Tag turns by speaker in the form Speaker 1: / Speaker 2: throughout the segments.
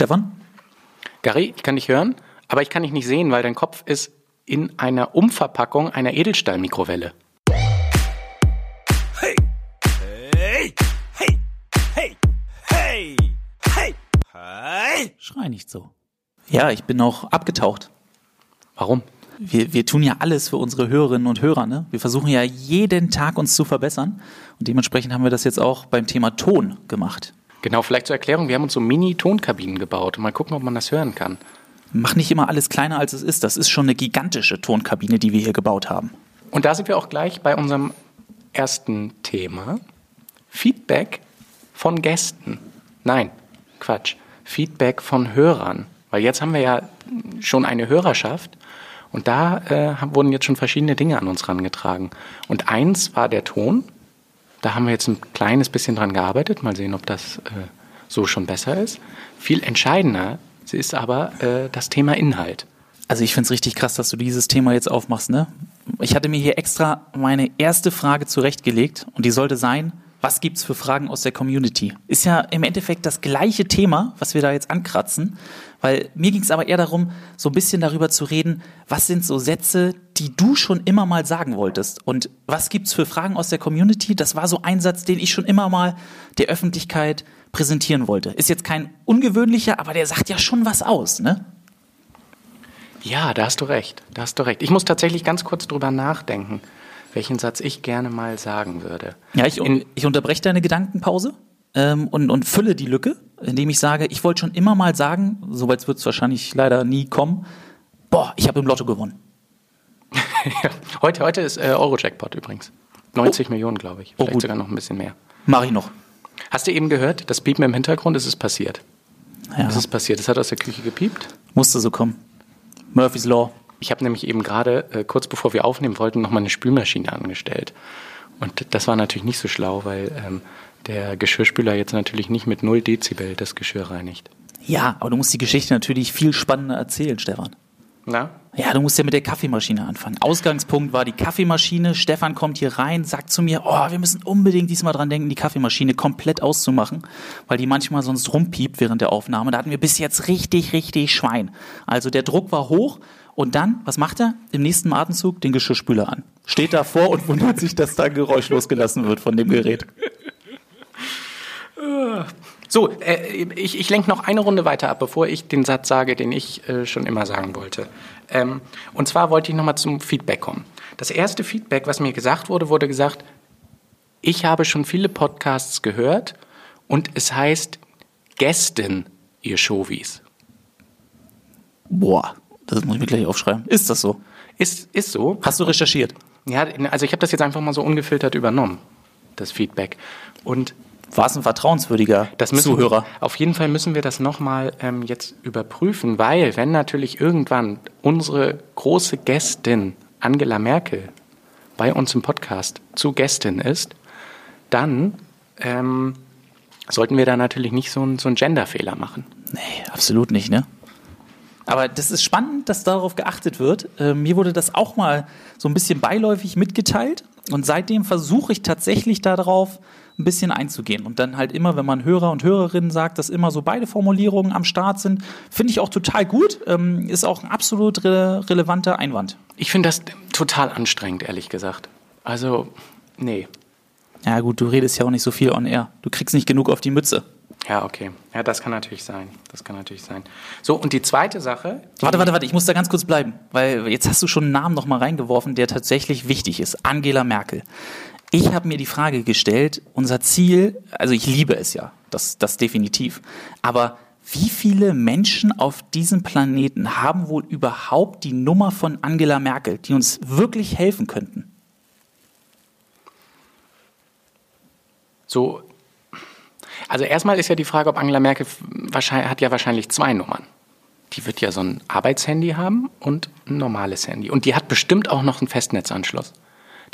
Speaker 1: Stefan?
Speaker 2: Gary, ich kann dich hören, aber ich kann dich nicht sehen, weil dein Kopf ist in einer Umverpackung einer Edelstahlmikrowelle.
Speaker 3: Hey! Hey! Hey! Hey! Hey! Hey! Hey!
Speaker 1: Schrei nicht so. Ja, ich bin auch abgetaucht.
Speaker 2: Warum?
Speaker 1: Wir, wir tun ja alles für unsere Hörerinnen und Hörer. Ne? Wir versuchen ja jeden Tag uns zu verbessern. Und dementsprechend haben wir das jetzt auch beim Thema Ton gemacht.
Speaker 2: Genau, vielleicht zur Erklärung, wir haben uns so Mini-Tonkabinen gebaut. Mal gucken, ob man das hören kann.
Speaker 1: Mach nicht immer alles kleiner, als es ist. Das ist schon eine gigantische Tonkabine, die wir hier gebaut haben.
Speaker 2: Und da sind wir auch gleich bei unserem ersten Thema. Feedback von Gästen. Nein, Quatsch. Feedback von Hörern. Weil jetzt haben wir ja schon eine Hörerschaft und da äh, wurden jetzt schon verschiedene Dinge an uns rangetragen. Und eins war der Ton. Da haben wir jetzt ein kleines bisschen dran gearbeitet. Mal sehen, ob das äh, so schon besser ist. Viel entscheidender ist aber äh, das Thema Inhalt.
Speaker 1: Also ich finde es richtig krass, dass du dieses Thema jetzt aufmachst. Ne? Ich hatte mir hier extra meine erste Frage zurechtgelegt und die sollte sein, was gibt's für Fragen aus der Community? Ist ja im Endeffekt das gleiche Thema, was wir da jetzt ankratzen, weil mir ging es aber eher darum, so ein bisschen darüber zu reden, was sind so Sätze, die du schon immer mal sagen wolltest und was gibt's für Fragen aus der Community? Das war so ein Satz, den ich schon immer mal der Öffentlichkeit präsentieren wollte. Ist jetzt kein ungewöhnlicher, aber der sagt ja schon was aus, ne?
Speaker 2: Ja, da hast du recht. Da hast du recht. Ich muss tatsächlich ganz kurz drüber nachdenken welchen Satz ich gerne mal sagen würde.
Speaker 1: Ja, ich, In, ich unterbreche deine Gedankenpause ähm, und, und fülle die Lücke, indem ich sage, ich wollte schon immer mal sagen, soweit wird es wahrscheinlich leider nie kommen, boah, ich habe im Lotto gewonnen.
Speaker 2: heute, heute ist äh, Euro-Jackpot übrigens. 90 oh. Millionen, glaube ich. Oh, Vielleicht oh, sogar noch ein bisschen mehr.
Speaker 1: Mache ich noch.
Speaker 2: Hast du eben gehört, das Piepen im Hintergrund, ist es passiert.
Speaker 1: Ja.
Speaker 2: Es ist passiert. Es hat aus der Küche gepiept.
Speaker 1: Musste so kommen. Murphy's Law.
Speaker 2: Ich habe nämlich eben gerade, äh, kurz bevor wir aufnehmen wollten, noch mal eine Spülmaschine angestellt. Und das war natürlich nicht so schlau, weil ähm, der Geschirrspüler jetzt natürlich nicht mit 0 Dezibel das Geschirr reinigt.
Speaker 1: Ja, aber du musst die Geschichte natürlich viel spannender erzählen, Stefan.
Speaker 2: Na?
Speaker 1: Ja, du musst ja mit der Kaffeemaschine anfangen. Ausgangspunkt war die Kaffeemaschine. Stefan kommt hier rein, sagt zu mir, oh, wir müssen unbedingt diesmal dran denken, die Kaffeemaschine komplett auszumachen, weil die manchmal sonst rumpiept während der Aufnahme. Da hatten wir bis jetzt richtig, richtig Schwein. Also der Druck war hoch und dann, was macht er? Im nächsten Atemzug den Geschirrspüler an. Steht davor und wundert sich, dass da Geräusch losgelassen wird von dem Gerät.
Speaker 2: So, äh, ich, ich lenke noch eine Runde weiter ab, bevor ich den Satz sage, den ich äh, schon immer sagen wollte. Ähm, und zwar wollte ich nochmal zum Feedback kommen. Das erste Feedback, was mir gesagt wurde, wurde gesagt, ich habe schon viele Podcasts gehört und es heißt Gästen, ihr Showies.
Speaker 1: Boah. Das muss ich mir gleich aufschreiben. Ist das so?
Speaker 2: Ist, ist so.
Speaker 1: Hast du recherchiert?
Speaker 2: Ja, also ich habe das jetzt einfach mal so ungefiltert übernommen, das Feedback. Und
Speaker 1: war es ein vertrauenswürdiger
Speaker 2: das müssen, Zuhörer? Auf jeden Fall müssen wir das nochmal ähm, jetzt überprüfen, weil wenn natürlich irgendwann unsere große Gästin Angela Merkel bei uns im Podcast zu Gästin ist, dann ähm, sollten wir da natürlich nicht so, ein, so einen Genderfehler machen.
Speaker 1: Nee, absolut nicht, ne? Aber das ist spannend, dass darauf geachtet wird. Äh, mir wurde das auch mal so ein bisschen beiläufig mitgeteilt. Und seitdem versuche ich tatsächlich darauf ein bisschen einzugehen. Und dann halt immer, wenn man Hörer und Hörerinnen sagt, dass immer so beide Formulierungen am Start sind, finde ich auch total gut. Ähm, ist auch ein absolut re relevanter Einwand.
Speaker 2: Ich finde das total anstrengend, ehrlich gesagt. Also, nee.
Speaker 1: Ja, gut, du redest ja auch nicht so viel on air. Du kriegst nicht genug auf die Mütze.
Speaker 2: Ja, okay. Ja, das kann natürlich sein. Das kann natürlich sein. So, und die zweite Sache.
Speaker 1: Die warte, warte, warte, ich muss da ganz kurz bleiben, weil jetzt hast du schon einen Namen nochmal reingeworfen, der tatsächlich wichtig ist. Angela Merkel. Ich habe mir die Frage gestellt, unser Ziel, also ich liebe es ja, das, das definitiv, aber wie viele Menschen auf diesem Planeten haben wohl überhaupt die Nummer von Angela Merkel, die uns wirklich helfen könnten?
Speaker 2: So, also erstmal ist ja die Frage, ob Angela Merkel hat ja wahrscheinlich zwei Nummern. Die wird ja so ein Arbeitshandy haben und ein normales Handy. Und die hat bestimmt auch noch einen Festnetzanschluss.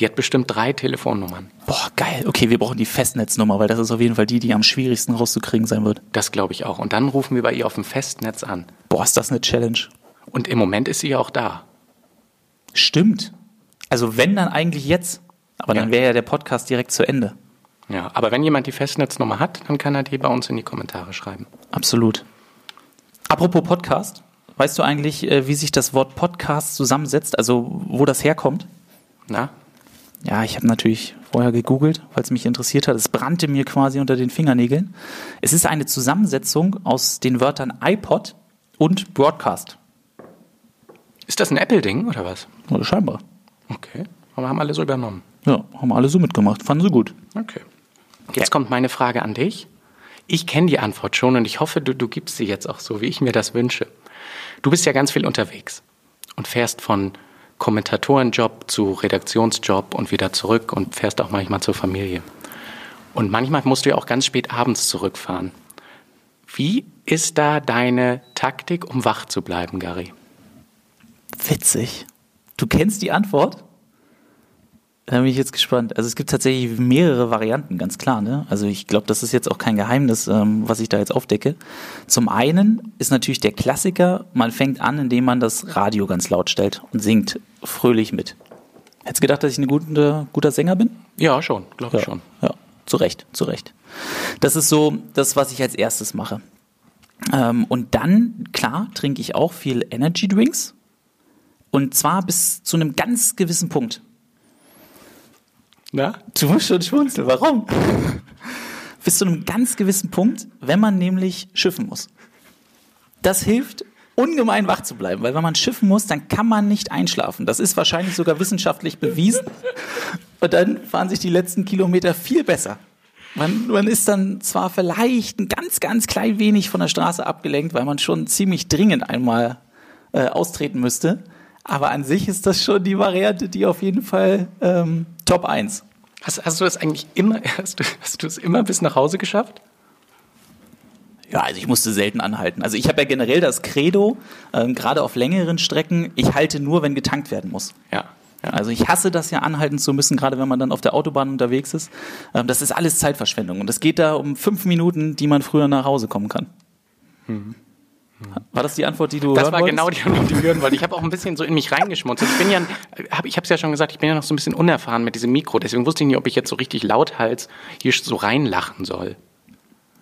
Speaker 2: Die hat bestimmt drei Telefonnummern.
Speaker 1: Boah, geil. Okay, wir brauchen die Festnetznummer, weil das ist auf jeden Fall die, die am schwierigsten rauszukriegen sein wird.
Speaker 2: Das glaube ich auch. Und dann rufen wir bei ihr auf dem Festnetz an.
Speaker 1: Boah, ist das eine Challenge.
Speaker 2: Und im Moment ist sie ja auch da.
Speaker 1: Stimmt. Also wenn, dann eigentlich jetzt. Aber ja. dann wäre ja der Podcast direkt zu Ende.
Speaker 2: Ja, aber wenn jemand die Festnetznummer hat, dann kann er die bei uns in die Kommentare schreiben.
Speaker 1: Absolut. Apropos Podcast, weißt du eigentlich, äh, wie sich das Wort Podcast zusammensetzt, also wo das herkommt?
Speaker 2: Na?
Speaker 1: Ja, ich habe natürlich vorher gegoogelt, weil es mich interessiert hat. Es brannte mir quasi unter den Fingernägeln. Es ist eine Zusammensetzung aus den Wörtern iPod und Broadcast.
Speaker 2: Ist das ein Apple-Ding oder was?
Speaker 1: Oder scheinbar.
Speaker 2: Okay. Aber haben alle so übernommen.
Speaker 1: Ja, haben alle so mitgemacht. Fanden sie gut.
Speaker 2: Okay. Jetzt kommt meine Frage an dich. Ich kenne die Antwort schon und ich hoffe, du, du gibst sie jetzt auch so, wie ich mir das wünsche. Du bist ja ganz viel unterwegs und fährst von Kommentatorenjob zu Redaktionsjob und wieder zurück und fährst auch manchmal zur Familie. Und manchmal musst du ja auch ganz spät abends zurückfahren. Wie ist da deine Taktik, um wach zu bleiben, Gary?
Speaker 1: Witzig. Du kennst die Antwort? Da bin ich jetzt gespannt. Also es gibt tatsächlich mehrere Varianten, ganz klar. Ne? Also ich glaube, das ist jetzt auch kein Geheimnis, ähm, was ich da jetzt aufdecke. Zum einen ist natürlich der Klassiker, man fängt an, indem man das Radio ganz laut stellt und singt fröhlich mit. Hättest du gedacht, dass ich ein guter, guter Sänger bin?
Speaker 2: Ja, schon, glaube ich
Speaker 1: Ja,
Speaker 2: schon.
Speaker 1: ja, zu Recht, zu Recht. Das ist so das, was ich als erstes mache. Ähm, und dann, klar, trinke ich auch viel Energy Drinks. Und zwar bis zu einem ganz gewissen Punkt.
Speaker 2: Na?
Speaker 1: Du musst schon schmunzeln. Warum? bis zu einem ganz gewissen Punkt, wenn man nämlich schiffen muss. Das hilft ungemein wach zu bleiben, weil wenn man schiffen muss, dann kann man nicht einschlafen. Das ist wahrscheinlich sogar wissenschaftlich bewiesen. Und dann fahren sich die letzten Kilometer viel besser. Man, man ist dann zwar vielleicht ein ganz, ganz klein wenig von der Straße abgelenkt, weil man schon ziemlich dringend einmal äh, austreten müsste. Aber an sich ist das schon die Variante, die auf jeden Fall ähm, Top 1.
Speaker 2: Hast, hast du das eigentlich immer, hast du, hast du es immer bis nach Hause geschafft?
Speaker 1: Ja, also ich musste selten anhalten. Also ich habe ja generell das Credo, ähm, gerade auf längeren Strecken, ich halte nur, wenn getankt werden muss.
Speaker 2: Ja. ja.
Speaker 1: Also ich hasse das ja anhalten zu müssen, gerade wenn man dann auf der Autobahn unterwegs ist. Ähm, das ist alles Zeitverschwendung. Und es geht da um fünf Minuten, die man früher nach Hause kommen kann. War das die Antwort, die du
Speaker 2: Das
Speaker 1: hören
Speaker 2: war
Speaker 1: wolltest?
Speaker 2: genau die Antwort, die ich hören wollte. Ich habe auch ein bisschen so in mich reingeschmunzelt. Ich bin ja, hab, ich habe es ja schon gesagt, ich bin ja noch so ein bisschen unerfahren mit diesem Mikro. Deswegen wusste ich nicht, ob ich jetzt so richtig lauthals hier so reinlachen soll.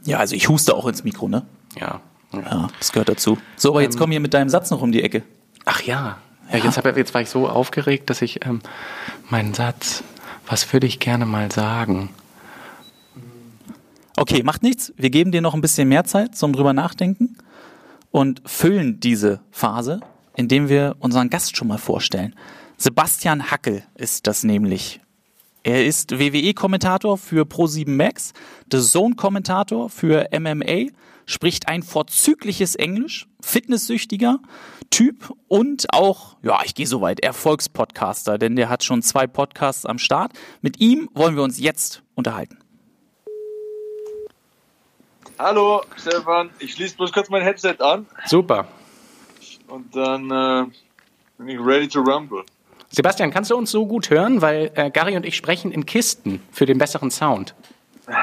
Speaker 1: Ja, also ich huste auch ins Mikro, ne?
Speaker 2: Ja.
Speaker 1: Ja, das gehört dazu. So, aber
Speaker 2: Ähm.
Speaker 1: jetzt komm hier mit deinem Satz noch um die Ecke.
Speaker 2: Ach ja. Ja, jetzt, hab, jetzt war ich so aufgeregt, dass ich ähm, meinen Satz, was würde ich gerne mal sagen?
Speaker 1: Okay, macht nichts. Wir geben dir noch ein bisschen mehr Zeit zum drüber nachdenken und füllen diese Phase, indem wir unseren Gast schon mal vorstellen. Sebastian Hackel ist das nämlich. Er ist WWE-Kommentator für Pro7 Max, The Zone-Kommentator für MMA, spricht ein vorzügliches Englisch, fitnesssüchtiger Typ und auch, ja, ich gehe so weit, Erfolgspodcaster, denn der hat schon zwei Podcasts am Start. Mit ihm wollen wir uns jetzt unterhalten.
Speaker 4: Hallo, Stefan. Ich schließe bloß kurz mein Headset an
Speaker 2: Super.
Speaker 4: und dann äh, bin ich ready to rumble.
Speaker 2: Sebastian, kannst du uns so gut hören? Weil äh, Gary und ich sprechen in Kisten für den besseren Sound.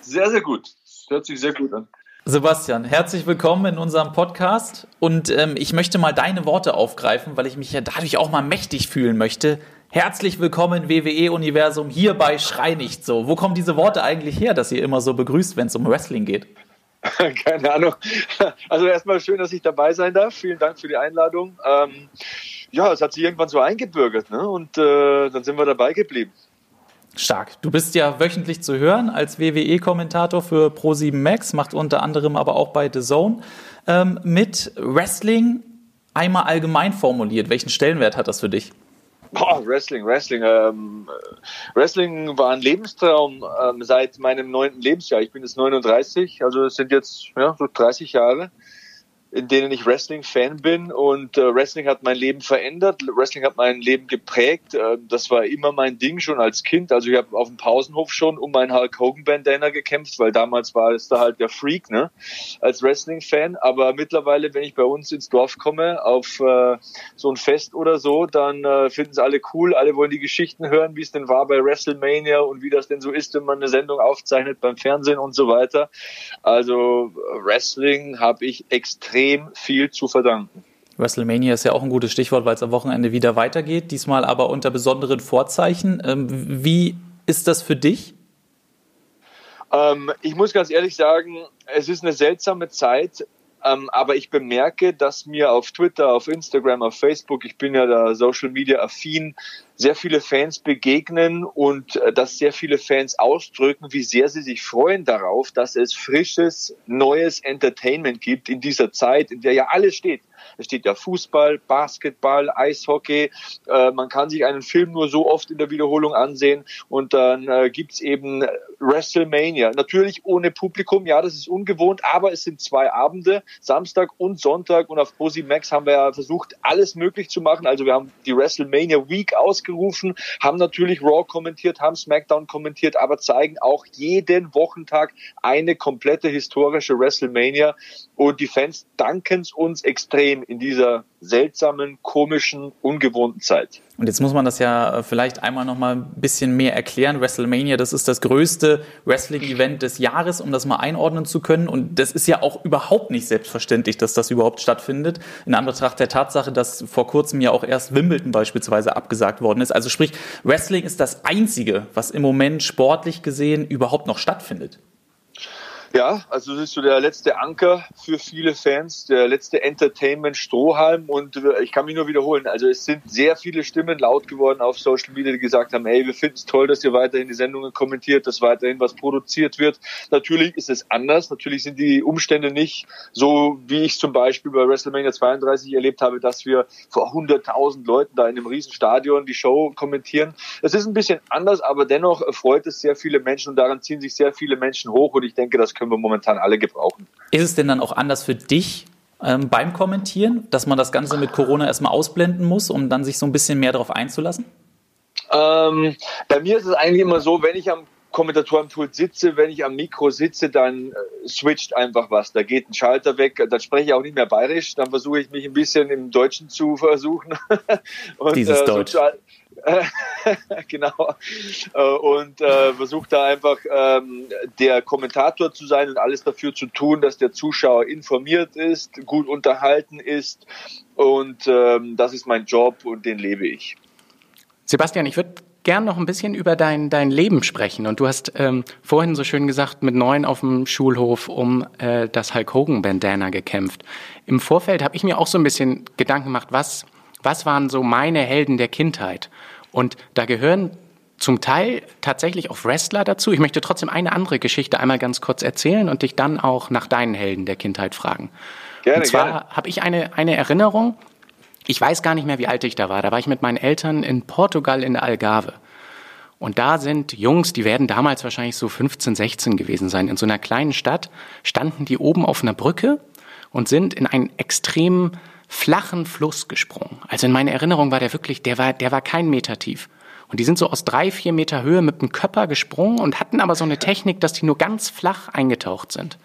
Speaker 4: Sehr, sehr gut. Das hört sich sehr gut an.
Speaker 1: Sebastian, herzlich willkommen in unserem Podcast und ähm, ich möchte mal deine Worte aufgreifen, weil ich mich ja dadurch auch mal mächtig fühlen möchte. Herzlich willkommen WWE-Universum hier bei Schrei nicht so. Wo kommen diese Worte eigentlich her, dass ihr immer so begrüßt, wenn es um Wrestling geht?
Speaker 4: Keine Ahnung. Also erstmal schön, dass ich dabei sein darf. Vielen Dank für die Einladung. Ähm, ja, es hat sich irgendwann so eingebürgert ne? und äh, dann sind wir dabei geblieben.
Speaker 1: Stark. Du bist ja wöchentlich zu hören als WWE-Kommentator für Pro7 Max, macht unter anderem aber auch bei The Zone ähm, mit Wrestling einmal allgemein formuliert. Welchen Stellenwert hat das für dich?
Speaker 4: Boah, Wrestling, Wrestling. Ähm, äh, Wrestling war ein Lebenstraum ähm, seit meinem neunten Lebensjahr. Ich bin jetzt 39, also es sind jetzt ja, so 30 Jahre, in denen ich Wrestling-Fan bin. Und äh, Wrestling hat mein Leben verändert. Wrestling hat mein Leben geprägt. Äh, das war immer mein Ding schon als Kind. Also ich habe auf dem Pausenhof schon um meinen Hulk Hogan-Bandana gekämpft, weil damals war es da halt der Freak, ne? Als Wrestling-Fan. Aber mittlerweile, wenn ich bei uns ins Dorf komme, auf äh, so ein Fest oder so, dann äh, finden es alle cool. Alle wollen die Geschichten hören, wie es denn war bei WrestleMania und wie das denn so ist, wenn man eine Sendung aufzeichnet beim Fernsehen und so weiter. Also äh, Wrestling habe ich extrem viel zu verdanken.
Speaker 1: WrestleMania ist ja auch ein gutes Stichwort, weil es am Wochenende wieder weitergeht, diesmal aber unter besonderen Vorzeichen. Ähm, wie ist das für dich?
Speaker 4: Ähm, ich muss ganz ehrlich sagen, es ist eine seltsame Zeit, Ähm, aber ich bemerke, dass mir auf Twitter, auf Instagram, auf Facebook, ich bin ja da Social Media affin, sehr viele Fans begegnen und äh, dass sehr viele Fans ausdrücken, wie sehr sie sich freuen darauf, dass es frisches, neues Entertainment gibt in dieser Zeit, in der ja alles steht. Es steht ja Fußball, Basketball, Eishockey. Äh, man kann sich einen Film nur so oft in der Wiederholung ansehen und dann äh, gibt's eben WrestleMania. Natürlich ohne Publikum, ja, das ist ungewohnt, aber es sind zwei Abende, Samstag und Sonntag und auf Posi Max haben wir ja versucht, alles möglich zu machen. Also wir haben die WrestleMania Week ausgerufen, haben natürlich Raw kommentiert, haben SmackDown kommentiert, aber zeigen auch jeden Wochentag eine komplette historische WrestleMania. Und die Fans danken es uns extrem in dieser seltsamen, komischen, ungewohnten Zeit.
Speaker 1: Und jetzt muss man das ja äh, vielleicht einmal noch mal ein bisschen mehr erklären. WrestleMania, das ist das größte Wrestling-Event des Jahres, um das mal einordnen zu können. Und das ist ja auch überhaupt nicht selbstverständlich, dass das überhaupt stattfindet. In Anbetracht der Tatsache, dass vor kurzem ja auch erst Wimbledon beispielsweise abgesagt worden ist. Also sprich, Wrestling ist das einzige, was im Moment sportlich gesehen überhaupt noch stattfindet.
Speaker 4: Ja, also das ist so der letzte Anker für viele Fans, der letzte Entertainment-Strohhalm und äh, ich kann mich nur wiederholen, also es sind sehr viele Stimmen laut geworden auf Social Media, die gesagt haben, hey, wir finden es toll, dass ihr weiterhin die Sendungen kommentiert, dass weiterhin was produziert wird. Natürlich ist es anders, natürlich sind die Umstände nicht so, wie ich zum Beispiel bei WrestleMania 32 erlebt habe, dass wir vor 100.000 Leuten da in einem riesen Stadion die Show kommentieren. Es ist ein bisschen anders, aber dennoch freut es sehr viele Menschen und daran ziehen sich sehr viele Menschen hoch und ich denke, das können wir momentan alle gebrauchen.
Speaker 1: Ist es denn dann auch anders für dich ähm, beim Kommentieren, dass man das Ganze mit Corona erstmal ausblenden muss, um dann sich so ein bisschen mehr darauf einzulassen?
Speaker 4: Ähm, bei mir ist es eigentlich immer so, wenn ich am Kommentatorenpult sitze, wenn ich am Mikro sitze, dann äh, switcht einfach was. Da geht ein Schalter weg, dann spreche ich auch nicht mehr bayerisch, dann versuche ich mich ein bisschen im Deutschen zu versuchen.
Speaker 1: Und, Dieses äh, Deutsch.
Speaker 4: genau. Äh, und äh, versucht da einfach ähm, der Kommentator zu sein und alles dafür zu tun, dass der Zuschauer informiert ist, gut unterhalten ist. Und ähm, das ist mein Job und den lebe ich.
Speaker 2: Sebastian, ich würde gern noch ein bisschen über dein, dein Leben sprechen. Und du hast ähm, vorhin so schön gesagt, mit neun auf dem Schulhof um äh, das Hulk Hogan Bandana gekämpft. Im Vorfeld habe ich mir auch so ein bisschen Gedanken gemacht, was, was waren so meine Helden der Kindheit? Und da gehören zum Teil tatsächlich auch Wrestler dazu. Ich möchte trotzdem eine andere Geschichte einmal ganz kurz erzählen und dich dann auch nach deinen Helden der Kindheit fragen. Gerne, und zwar habe ich eine, eine Erinnerung, ich weiß gar nicht mehr, wie alt ich da war. Da war ich mit meinen Eltern in Portugal in der Algarve. Und da sind Jungs, die werden damals wahrscheinlich so 15, 16 gewesen sein. In so einer kleinen Stadt standen die oben auf einer Brücke und sind in einen extrem flachen Fluss gesprungen. Also in meiner Erinnerung war der wirklich, der war, der war kein Meter tief. Und die sind so aus drei, vier Meter Höhe mit dem Körper gesprungen und hatten aber so eine Technik, dass die nur ganz flach eingetaucht sind.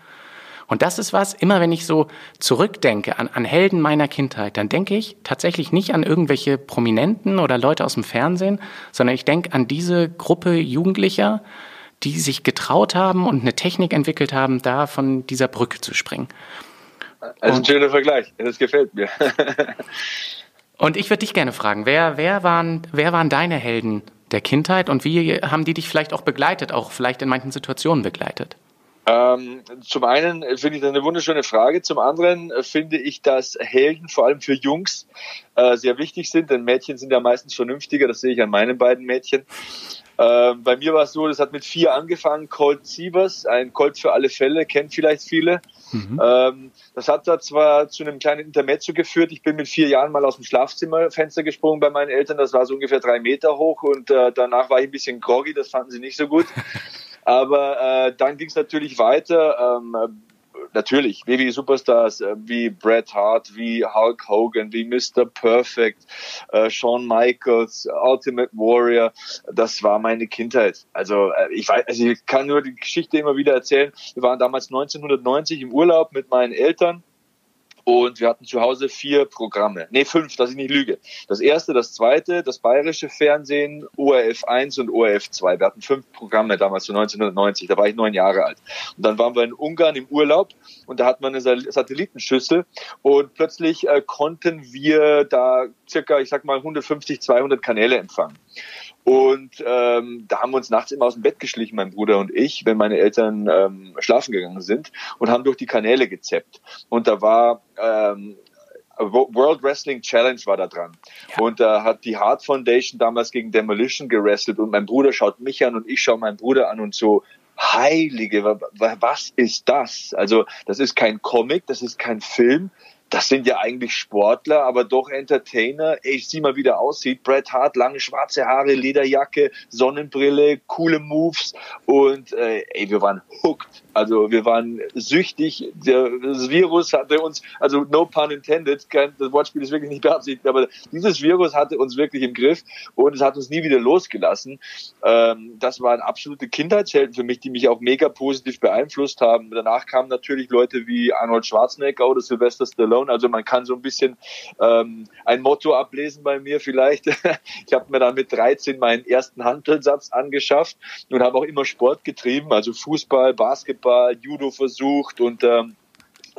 Speaker 2: Und das ist was, immer wenn ich so zurückdenke an, an Helden meiner Kindheit, dann denke ich tatsächlich nicht an irgendwelche Prominenten oder Leute aus dem Fernsehen, sondern ich denke an diese Gruppe Jugendlicher, die sich getraut haben und eine Technik entwickelt haben, da von dieser Brücke zu springen.
Speaker 4: Also ein schöner Vergleich, das gefällt mir.
Speaker 2: und ich würde dich gerne fragen, wer, wer, waren, wer waren deine Helden der Kindheit und wie haben die dich vielleicht auch begleitet, auch vielleicht in manchen Situationen begleitet?
Speaker 4: Ähm, zum einen finde ich das eine wunderschöne Frage. Zum anderen finde ich, dass Helden vor allem für Jungs äh, sehr wichtig sind, denn Mädchen sind ja meistens vernünftiger. Das sehe ich an meinen beiden Mädchen. Äh, bei mir war es so, das hat mit vier angefangen. Colt Sievers, ein Colt für alle Fälle, kennt vielleicht viele. Mhm. Ähm, das hat da zwar zu einem kleinen Intermezzo geführt. Ich bin mit vier Jahren mal aus dem Schlafzimmerfenster gesprungen bei meinen Eltern. Das war so ungefähr drei Meter hoch und äh, danach war ich ein bisschen groggy. Das fanden sie nicht so gut. Aber äh, dann ging es natürlich weiter. Ähm, natürlich WWE-Superstars äh, wie Bret Hart, wie Hulk Hogan, wie Mr. Perfect, äh, Shawn Michaels, Ultimate Warrior, das war meine Kindheit. Also äh, ich weiß, also ich kann nur die Geschichte immer wieder erzählen. Wir waren damals 1990 im Urlaub mit meinen Eltern und wir hatten zu Hause vier Programme. Nee, fünf, dass ich nicht lüge. Das erste, das zweite, das bayerische Fernsehen, ORF 1 und ORF 2. Wir hatten fünf Programme damals, so 1990. Da war ich neun Jahre alt. Und dann waren wir in Ungarn im Urlaub und da hat man eine Satellitenschüssel und plötzlich äh, konnten wir da circa, ich sag mal, 150, 200 Kanäle empfangen. Und ähm, da haben wir uns nachts immer aus dem Bett geschlichen, mein Bruder und ich, wenn meine Eltern ähm, schlafen gegangen sind und haben durch die Kanäle gezeppt. Und da war ähm, World Wrestling Challenge war da dran. Ja. Und da hat die Hart Foundation damals gegen Demolition gerestelt und mein Bruder schaut mich an und ich schaue meinen Bruder an und so, Heilige, was ist das? Also, das ist kein Comic, das ist kein Film, das sind ja eigentlich Sportler, aber doch Entertainer. Ey, ich sieh mal, wie der aussieht. Bret Hart, lange schwarze Haare, Lederjacke, Sonnenbrille, coole Moves und äh, ey, wir waren hooked. Also wir waren süchtig. Der, das Virus hatte uns, also no pun intended, kein, das Wortspiel ist wirklich nicht beabsichtigt, aber dieses Virus hatte uns wirklich im Griff und es hat uns nie wieder losgelassen. Ähm, das waren absolute Kindheitshelden für mich, die mich auch mega positiv beeinflusst haben. Danach kamen natürlich Leute wie Arnold Schwarzenegger oder Sylvester Stallone Alone. Also man kann so ein bisschen ähm, ein Motto ablesen bei mir vielleicht. ich habe mir dann mit 13 meinen ersten Handelssatz angeschafft und habe auch immer Sport getrieben, also Fußball, Basketball, Judo versucht und ähm,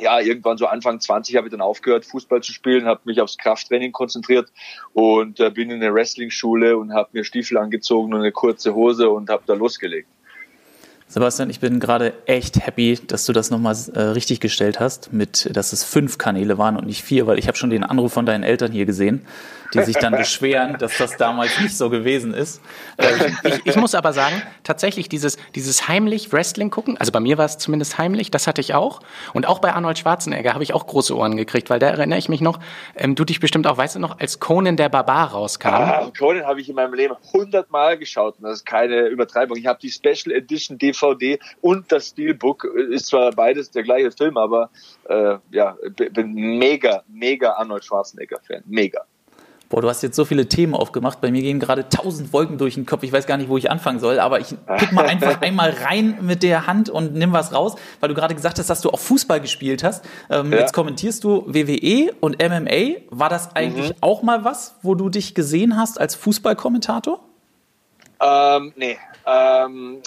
Speaker 4: ja, irgendwann so Anfang 20 habe ich dann aufgehört, Fußball zu spielen, habe mich aufs Krafttraining konzentriert und äh, bin in eine Wrestling-Schule und habe mir Stiefel angezogen und eine kurze Hose und habe da losgelegt.
Speaker 1: Sebastian, ich bin gerade echt happy, dass du das nochmal äh, richtig gestellt hast, mit, dass es fünf Kanäle waren und nicht vier, weil ich habe schon den Anruf von deinen Eltern hier gesehen die sich dann beschweren, dass das damals nicht so gewesen ist.
Speaker 2: Ich, ich, muss aber sagen, tatsächlich dieses, dieses heimlich Wrestling gucken, also bei mir war es zumindest heimlich, das hatte ich auch. Und auch bei Arnold Schwarzenegger habe ich auch große Ohren gekriegt, weil da erinnere ich mich noch, ähm, du dich bestimmt auch, weißt du noch, als Conan der Barbar rauskam. Ah,
Speaker 4: Conan habe ich in meinem Leben hundertmal geschaut und das ist keine Übertreibung. Ich habe die Special Edition DVD und das Steelbook, ist zwar beides der gleiche Film, aber äh, ja, bin mega, mega Arnold Schwarzenegger-Fan. Mega.
Speaker 1: Boah, du hast jetzt so viele Themen aufgemacht. Bei mir gehen gerade tausend Wolken durch den Kopf. Ich weiß gar nicht, wo ich anfangen soll, aber ich pick mal einfach einmal rein mit der Hand und nimm was raus, weil du gerade gesagt hast, dass du auch Fußball gespielt hast. Ähm, ja. Jetzt kommentierst du WWE und MMA. War das eigentlich mhm. auch mal was, wo du dich gesehen hast als Fußballkommentator?
Speaker 4: Ähm, nee, ähm,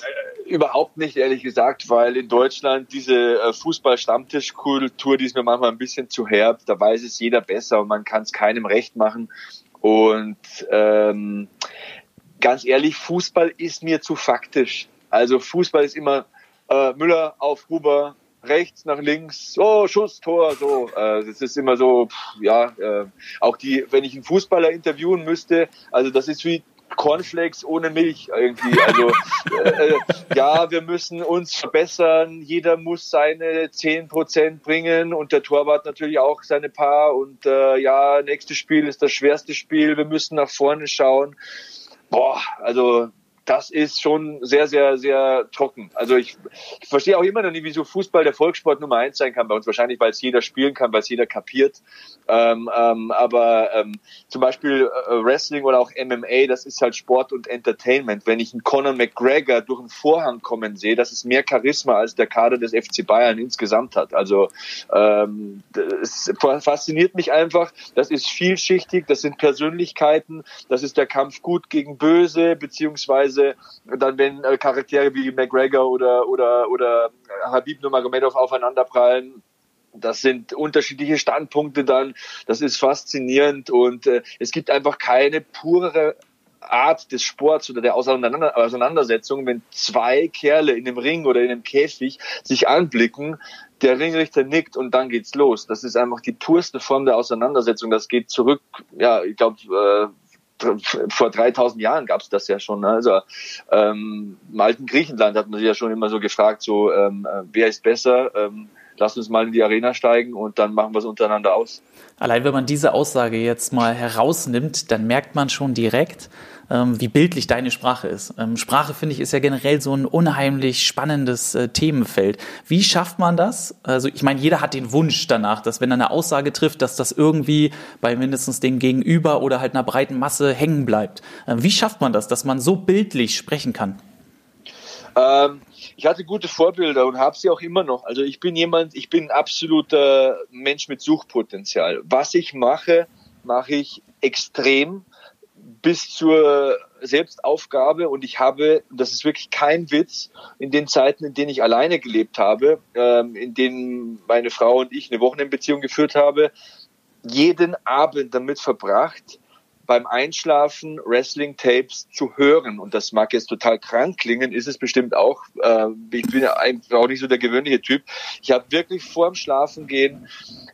Speaker 4: überhaupt nicht, ehrlich gesagt, weil in Deutschland diese äh, Fußball-Stammtischkultur, die ist mir manchmal ein bisschen zu herb. Da weiß es jeder besser und man kann es keinem recht machen. Und ähm, ganz ehrlich, Fußball ist mir zu faktisch. Also Fußball ist immer äh, Müller auf Huber, rechts nach links, oh, Schuss, Tor, so. Äh, das ist immer so, pff, ja, äh, auch die, wenn ich einen Fußballer interviewen müsste, also das ist wie Cornflakes ohne Milch irgendwie. Also äh, äh, ja, wir müssen uns verbessern. Jeder muss seine zehn Prozent bringen und der Torwart natürlich auch seine paar. Und äh, ja, nächstes Spiel ist das schwerste Spiel. Wir müssen nach vorne schauen. Boah, also das ist schon sehr, sehr, sehr trocken. Also ich, ich verstehe auch immer noch nicht, wieso Fußball der Volkssport Nummer eins sein kann bei uns. Wahrscheinlich, weil es jeder spielen kann, weil es jeder kapiert. Ähm, ähm, aber ähm, zum Beispiel äh, Wrestling oder auch MMA, das ist halt Sport und Entertainment. Wenn ich einen Conor McGregor durch einen Vorhang kommen sehe, das ist mehr Charisma als der Kader des FC Bayern insgesamt hat. Also ähm, es fasziniert mich einfach. Das ist vielschichtig, das sind Persönlichkeiten, das ist der Kampf gut gegen böse, beziehungsweise Weise dann, wenn äh, Charaktere wie McGregor oder, oder, oder Habib Nurmagomedov aufeinanderprallen, das sind unterschiedliche Standpunkte dann. Das ist faszinierend und äh, es gibt einfach keine pure Art des Sports oder der Auseinander Auseinandersetzung, wenn zwei Kerle in einem Ring oder in einem Käfig sich anblicken, der Ringrichter nickt und dann geht's los. Das ist einfach die purste Form der Auseinandersetzung. Das geht zurück, ja, ich glaube, äh, vor 3000 Jahren gab es das ja schon. Ne? Also ähm, im alten Griechenland hat man sich ja schon immer so gefragt, so ähm, äh, wer ist besser? Ähm, lass uns mal in die Arena steigen und dann machen wir es untereinander aus.
Speaker 1: Allein wenn man diese Aussage jetzt mal herausnimmt, dann merkt man schon direkt, ähm, wie bildlich deine Sprache ist. Ähm, Sprache, finde ich, ist ja generell so ein unheimlich spannendes äh, Themenfeld. Wie schafft man das? Also ich meine, jeder hat den Wunsch danach, dass wenn er eine Aussage trifft, dass das irgendwie bei mindestens dem Gegenüber oder halt einer breiten Masse hängen bleibt. Ähm, wie schafft man das, dass man so bildlich sprechen kann?
Speaker 4: Ähm, ich hatte gute Vorbilder und habe sie auch immer noch. Also ich bin jemand, ich bin ein absoluter Mensch mit Suchpotenzial. Was ich mache, mache ich extrem bis zur Selbstaufgabe und ich habe, das ist wirklich kein Witz, in den Zeiten, in denen ich alleine gelebt habe, ähm, in denen meine Frau und ich eine Wochenendbeziehung geführt habe, jeden Abend damit verbracht, beim Einschlafen Wrestling-Tapes zu hören. Und das mag jetzt total krank klingen, ist es bestimmt auch. Äh, ich bin ja eigentlich auch nicht so der gewöhnliche Typ. Ich habe wirklich vorm Schlafengehen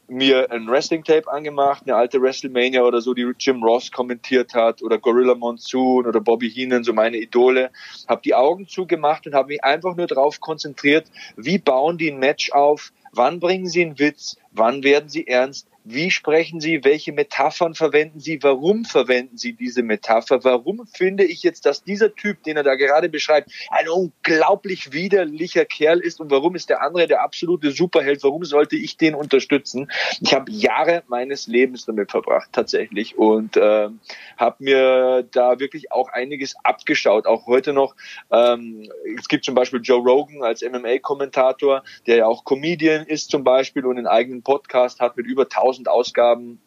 Speaker 4: mir ein Wrestling-Tape angemacht, eine alte WrestleMania oder so, die Jim Ross kommentiert hat oder Gorilla Monsoon oder Bobby Heenan, so meine Idole. Habe die Augen zugemacht und habe mich einfach nur darauf konzentriert, wie bauen die ein Match auf, wann bringen sie einen Witz, wann werden sie ernst, wie sprechen Sie? Welche Metaphern verwenden Sie? Warum verwenden Sie diese Metapher? Warum finde ich jetzt, dass dieser Typ, den er da gerade beschreibt, ein unglaublich widerlicher Kerl ist und warum ist der andere der absolute Superheld? Warum sollte ich den unterstützen? Ich habe Jahre meines Lebens damit verbracht, tatsächlich, und äh, habe mir da wirklich auch einiges abgeschaut. Auch heute noch. Ähm, es gibt zum Beispiel Joe Rogan als MMA-Kommentator, der ja auch Comedian ist zum Beispiel und einen eigenen Podcast hat mit über 1000 1000 Ausgaben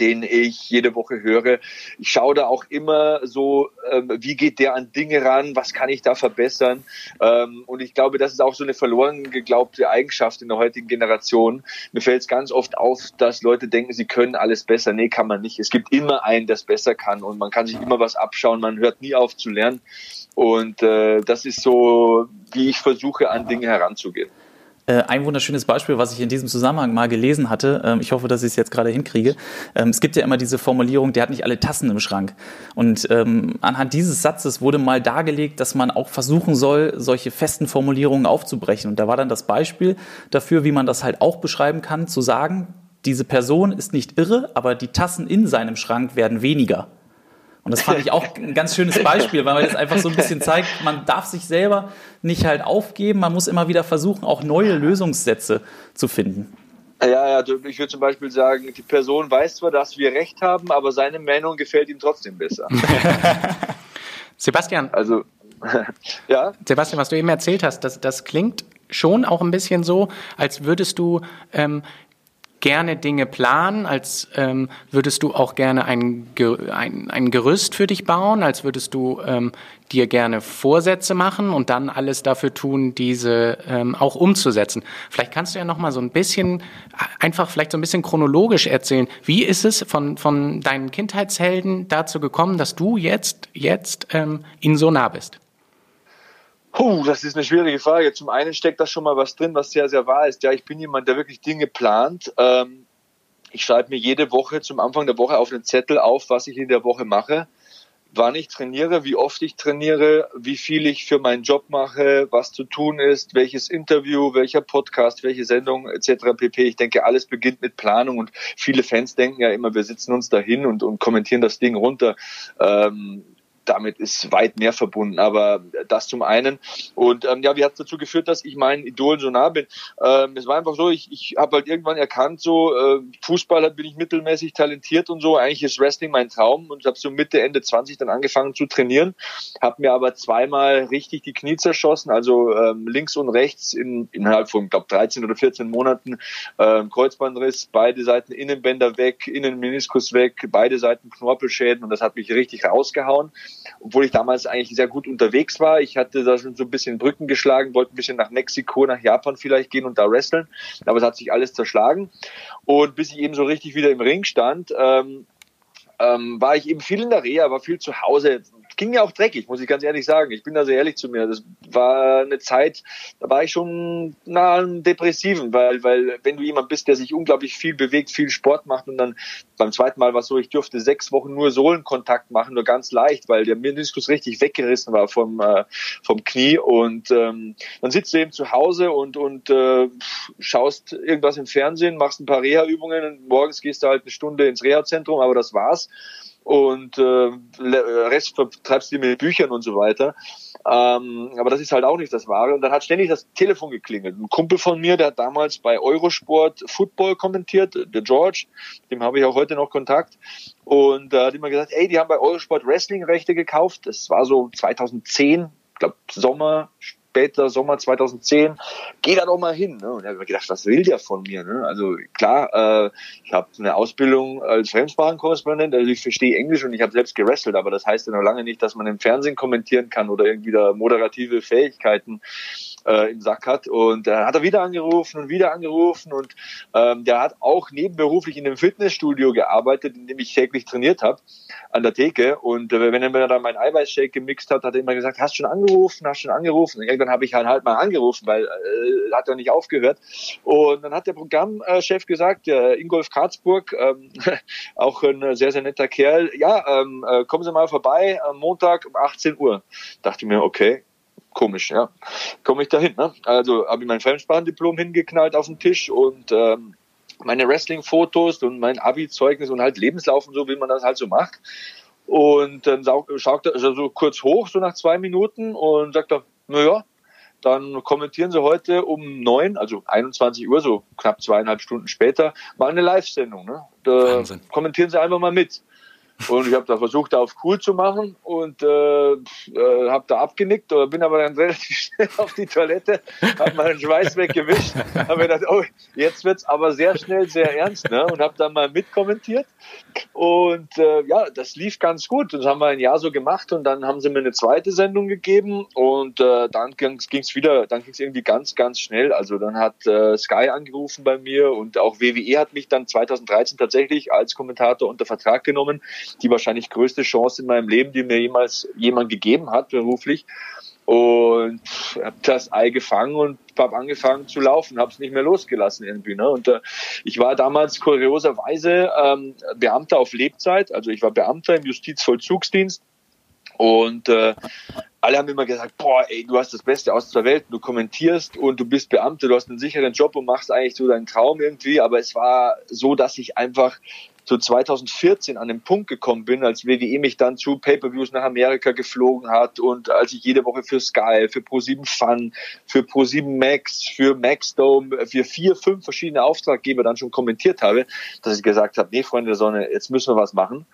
Speaker 4: den ich jede Woche höre. Ich schaue da auch immer so, ähm, wie geht der an Dinge ran, was kann ich da verbessern. Ähm, und ich glaube, das ist auch so eine verloren geglaubte Eigenschaft in der heutigen Generation. Mir fällt es ganz oft auf, dass Leute denken, sie können alles besser. Nee, kann man nicht. Es gibt immer einen, der es besser kann und man kann sich immer was abschauen. Man hört nie auf zu lernen. Und äh, das ist so, wie ich versuche, an Dinge heranzugehen.
Speaker 1: Äh, ein wunderschönes Beispiel, was ich in diesem Zusammenhang mal gelesen hatte. Ähm, ich hoffe, dass ich es jetzt gerade hinkriege. Ähm, es gibt ja immer diese Formulierung, der hat nicht alle Tassen im Schrank. Und ähm, anhand dieses Satzes wurde mal dargelegt, dass man auch versuchen soll, solche festen Formulierungen aufzubrechen. Und da war dann das Beispiel dafür, wie man das halt auch beschreiben kann, zu sagen, diese Person ist nicht irre, aber die Tassen in seinem Schrank werden weniger. Und das fand ich auch ein ganz schönes Beispiel, weil man jetzt einfach so ein bisschen zeigt, man darf sich selber nicht halt aufgeben, man muss immer wieder versuchen, auch neue Lösungssätze zu finden.
Speaker 4: Ja, ja, ich würde zum Beispiel sagen, die Person weiß zwar, dass wir recht haben, aber seine Meinung gefällt ihm trotzdem besser.
Speaker 2: Sebastian.
Speaker 4: Also, ja.
Speaker 2: Sebastian, was du eben erzählt hast, das, das klingt schon auch ein bisschen so, als würdest du ähm, gerne Dinge planen, als ähm, würdest du auch gerne ein, ein, ein Gerüst für dich bauen, als würdest du ähm, dir gerne Vorsätze machen und dann alles dafür tun, diese ähm, auch umzusetzen. Vielleicht kannst du ja noch mal so ein bisschen, einfach vielleicht so ein bisschen chronologisch erzählen. Wie ist es von, von deinen Kindheitshelden dazu gekommen, dass du jetzt, jetzt ähm, ihnen so nah bist?
Speaker 4: Puh, das ist eine schwierige Frage. Zum einen steckt da schon mal was drin, was sehr, sehr wahr ist. Ja, ich bin jemand, der wirklich Dinge plant. Ähm, ich schreibe mir jede Woche zum Anfang der Woche auf einen Zettel auf, was ich in der Woche mache, wann ich trainiere, wie oft ich trainiere, wie viel ich für meinen Job mache, was zu tun ist, welches Interview, welcher Podcast, welche Sendung etc. pp. Ich denke, alles beginnt mit Planung und viele Fans denken ja immer, wir sitzen uns dahin und, und kommentieren das Ding runter. Ähm, damit ist weit mehr verbunden. Aber das zum einen. Und ähm, ja, wie hat es dazu geführt, dass ich meinen Idolen so nah bin? Ähm, es war einfach so, ich, ich habe halt irgendwann erkannt, so äh, Fußball bin ich mittelmäßig talentiert und so. Eigentlich ist Wrestling mein Traum und habe so Mitte, Ende 20 dann angefangen zu trainieren. Habe mir aber zweimal richtig die Knie zerschossen, also ähm, links und rechts in, innerhalb von, glaube 13 oder 14 Monaten ähm, Kreuzbandriss, beide Seiten Innenbänder weg, Innenmeniskus weg, beide Seiten Knorpelschäden und das hat mich richtig rausgehauen obwohl ich damals eigentlich sehr gut unterwegs war. Ich hatte da schon so ein bisschen Brücken geschlagen, wollte ein bisschen nach Mexiko, nach Japan vielleicht gehen und da wresteln, aber es hat sich alles zerschlagen. Und bis ich eben so richtig wieder im Ring stand, ähm, ähm, war ich eben viel in der Reha, war viel zu Hause, ging mir auch dreckig, muss ich ganz ehrlich sagen. Ich bin da sehr ehrlich zu mir. Das war eine Zeit, da war ich schon nah an Depressiven, weil, weil wenn du jemand bist, der sich unglaublich viel bewegt, viel Sport macht und dann beim zweiten Mal war es so, ich durfte sechs Wochen nur Sohlenkontakt machen, nur ganz leicht, weil der Meniskus richtig weggerissen war vom, äh, vom Knie und ähm, dann sitzt du eben zu Hause und, und äh, schaust irgendwas im Fernsehen, machst ein paar Reha-Übungen und morgens gehst du halt eine Stunde ins Reha-Zentrum, aber das war's und äh, Rest vertreibst du mit Büchern und so weiter. Ähm, aber das ist halt auch nicht das Wahre. Und dann hat ständig das Telefon geklingelt. Ein Kumpel von mir, der hat damals bei Eurosport Football kommentiert, der George, dem habe ich auch heute noch Kontakt. Und da äh, hat immer gesagt, ey, die haben bei Eurosport Wrestling-Rechte gekauft. Das war so 2010, ich glaube Sommer, später Sommer 2010, geh da doch mal hin. Ne? Und er hat mir gedacht, was will der von mir? Ne? Also klar, äh, ich habe eine Ausbildung als Fremdsprachenkorrespondent, also ich verstehe Englisch und ich habe selbst gewrestelt, aber das heißt ja noch lange nicht, dass man im Fernsehen kommentieren kann oder irgendwie da moderative Fähigkeiten äh, im Sack hat. Und dann hat er wieder angerufen und wieder angerufen und ähm, der hat auch nebenberuflich in einem Fitnessstudio gearbeitet, in dem ich täglich trainiert habe, an der Theke. Und äh, wenn er mir dann meinen Eiweißshake gemixt hat, hat er immer gesagt, hast schon angerufen, hast schon angerufen. Und irgendwann habe ich halt, halt mal angerufen, weil äh, hat er nicht aufgehört. Und dann hat der Programmchef gesagt, der Ingolf Karzburg, ähm, auch ein sehr, sehr netter Kerl, ja, ähm, äh, kommen Sie mal vorbei am Montag um 18 Uhr. Dachte mir, okay, komisch, ja. Komme ich da hin, ne? Also habe ich mein Fremdsprachendiplom hingeknallt auf den Tisch und ähm, meine Wrestling-Fotos und mein Abi-Zeugnis und halt Lebenslauf und so, wie man das halt so macht. Und dann schaut er so kurz hoch, so nach zwei Minuten und sagt er, naja, dann kommentieren Sie heute um neun, also 21 Uhr, so knapp zweieinhalb Stunden später, mal eine Live-Sendung. Ne? Da Wahnsinn. kommentieren Sie einfach mal mit. Und ich habe da versucht, da auf cool zu machen und äh, äh, habe da abgenickt, oder bin aber dann relativ schnell auf die Toilette, habe meinen Schweiß weggewischt, habe gedacht, oh, jetzt wird's aber sehr schnell sehr ernst, ne? Und habe dann mal mitkommentiert. Und äh, ja, das lief ganz gut. Das haben wir ein Jahr so gemacht und dann haben sie mir eine zweite Sendung gegeben und äh, dann ging es wieder, dann ging es irgendwie ganz, ganz schnell. Also dann hat äh, Sky angerufen bei mir und auch WWE hat mich dann 2013 tatsächlich als Kommentator unter Vertrag genommen die wahrscheinlich größte Chance in meinem Leben, die mir jemals jemand gegeben hat, beruflich. Und habe das Ei gefangen und habe angefangen zu laufen, habe es nicht mehr losgelassen irgendwie. Ne? Und äh, ich war damals kurioserweise ähm, Beamter auf Lebzeit, also ich war Beamter im Justizvollzugsdienst und äh, alle haben immer gesagt, boah, ey, du hast das Beste aus der Welt, du kommentierst und du bist Beamter, du hast einen sicheren Job und machst eigentlich so deinen Traum irgendwie. Aber es war so, dass ich einfach so 2014 an den Punkt gekommen bin, als WWE mich dann zu Pay-per-Views nach Amerika geflogen hat und als ich jede Woche für Sky, für Pro7 Fun, für Pro7 Max, für Maxdome, für vier, fünf verschiedene Auftraggeber dann schon kommentiert habe, dass ich gesagt habe, nee, Freunde der Sonne, jetzt müssen wir was machen.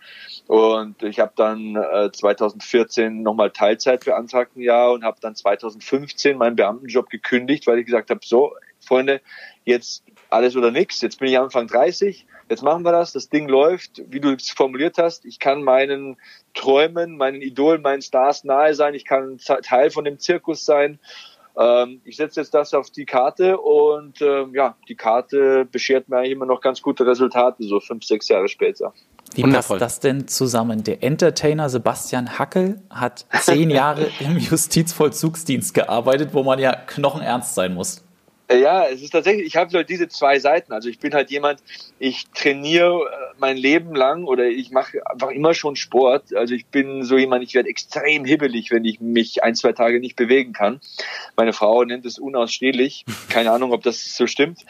Speaker 4: Und ich habe dann äh, 2014 nochmal Teilzeit beantragt ein Jahr und habe dann 2015 meinen Beamtenjob gekündigt, weil ich gesagt habe, so, Freunde, jetzt alles oder nichts, jetzt bin ich Anfang 30, jetzt machen wir das, das Ding läuft, wie du es formuliert hast, ich kann meinen Träumen, meinen Idolen, meinen Stars nahe sein, ich kann Teil von dem Zirkus sein. Ähm, ich setze jetzt das auf die Karte und ähm, ja, die Karte beschert mir eigentlich immer noch ganz gute Resultate, so fünf, sechs Jahre später.
Speaker 1: Wie Wundervoll. passt das denn zusammen? Der Entertainer Sebastian Hackel hat zehn Jahre im Justizvollzugsdienst gearbeitet, wo man ja knochenernst sein muss.
Speaker 4: Ja, es ist tatsächlich, ich habe halt diese zwei Seiten. Also ich bin halt jemand, ich trainiere äh, mein Leben lang oder ich mache einfach immer schon Sport. Also ich bin so jemand, ich werde extrem hibbelig, wenn ich mich ein, zwei Tage nicht bewegen kann. Meine Frau nennt es unausstehlich. Keine Ahnung, ob das so stimmt.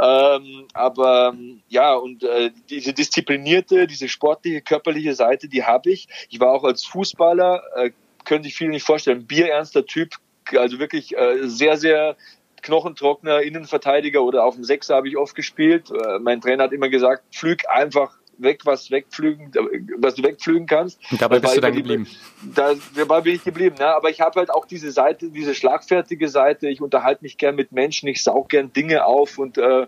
Speaker 4: Ähm, aber ja, und äh, diese disziplinierte, diese sportliche, körperliche Seite, die habe ich. Ich war auch als Fußballer, äh, können sich viele nicht vorstellen, bierernster Typ, also wirklich äh, sehr, sehr knochentrockener Innenverteidiger oder auf dem Sechser habe ich oft gespielt. Äh, mein Trainer hat immer gesagt, flüg einfach weg, was wegflügen, was du wegflügen kannst.
Speaker 2: Und dabei bist du dann geblieben.
Speaker 4: Da, dabei bin ich geblieben. Ne? Aber ich habe halt auch diese Seite, diese schlagfertige Seite. Ich unterhalte mich gern mit Menschen, ich saug gern Dinge auf und äh,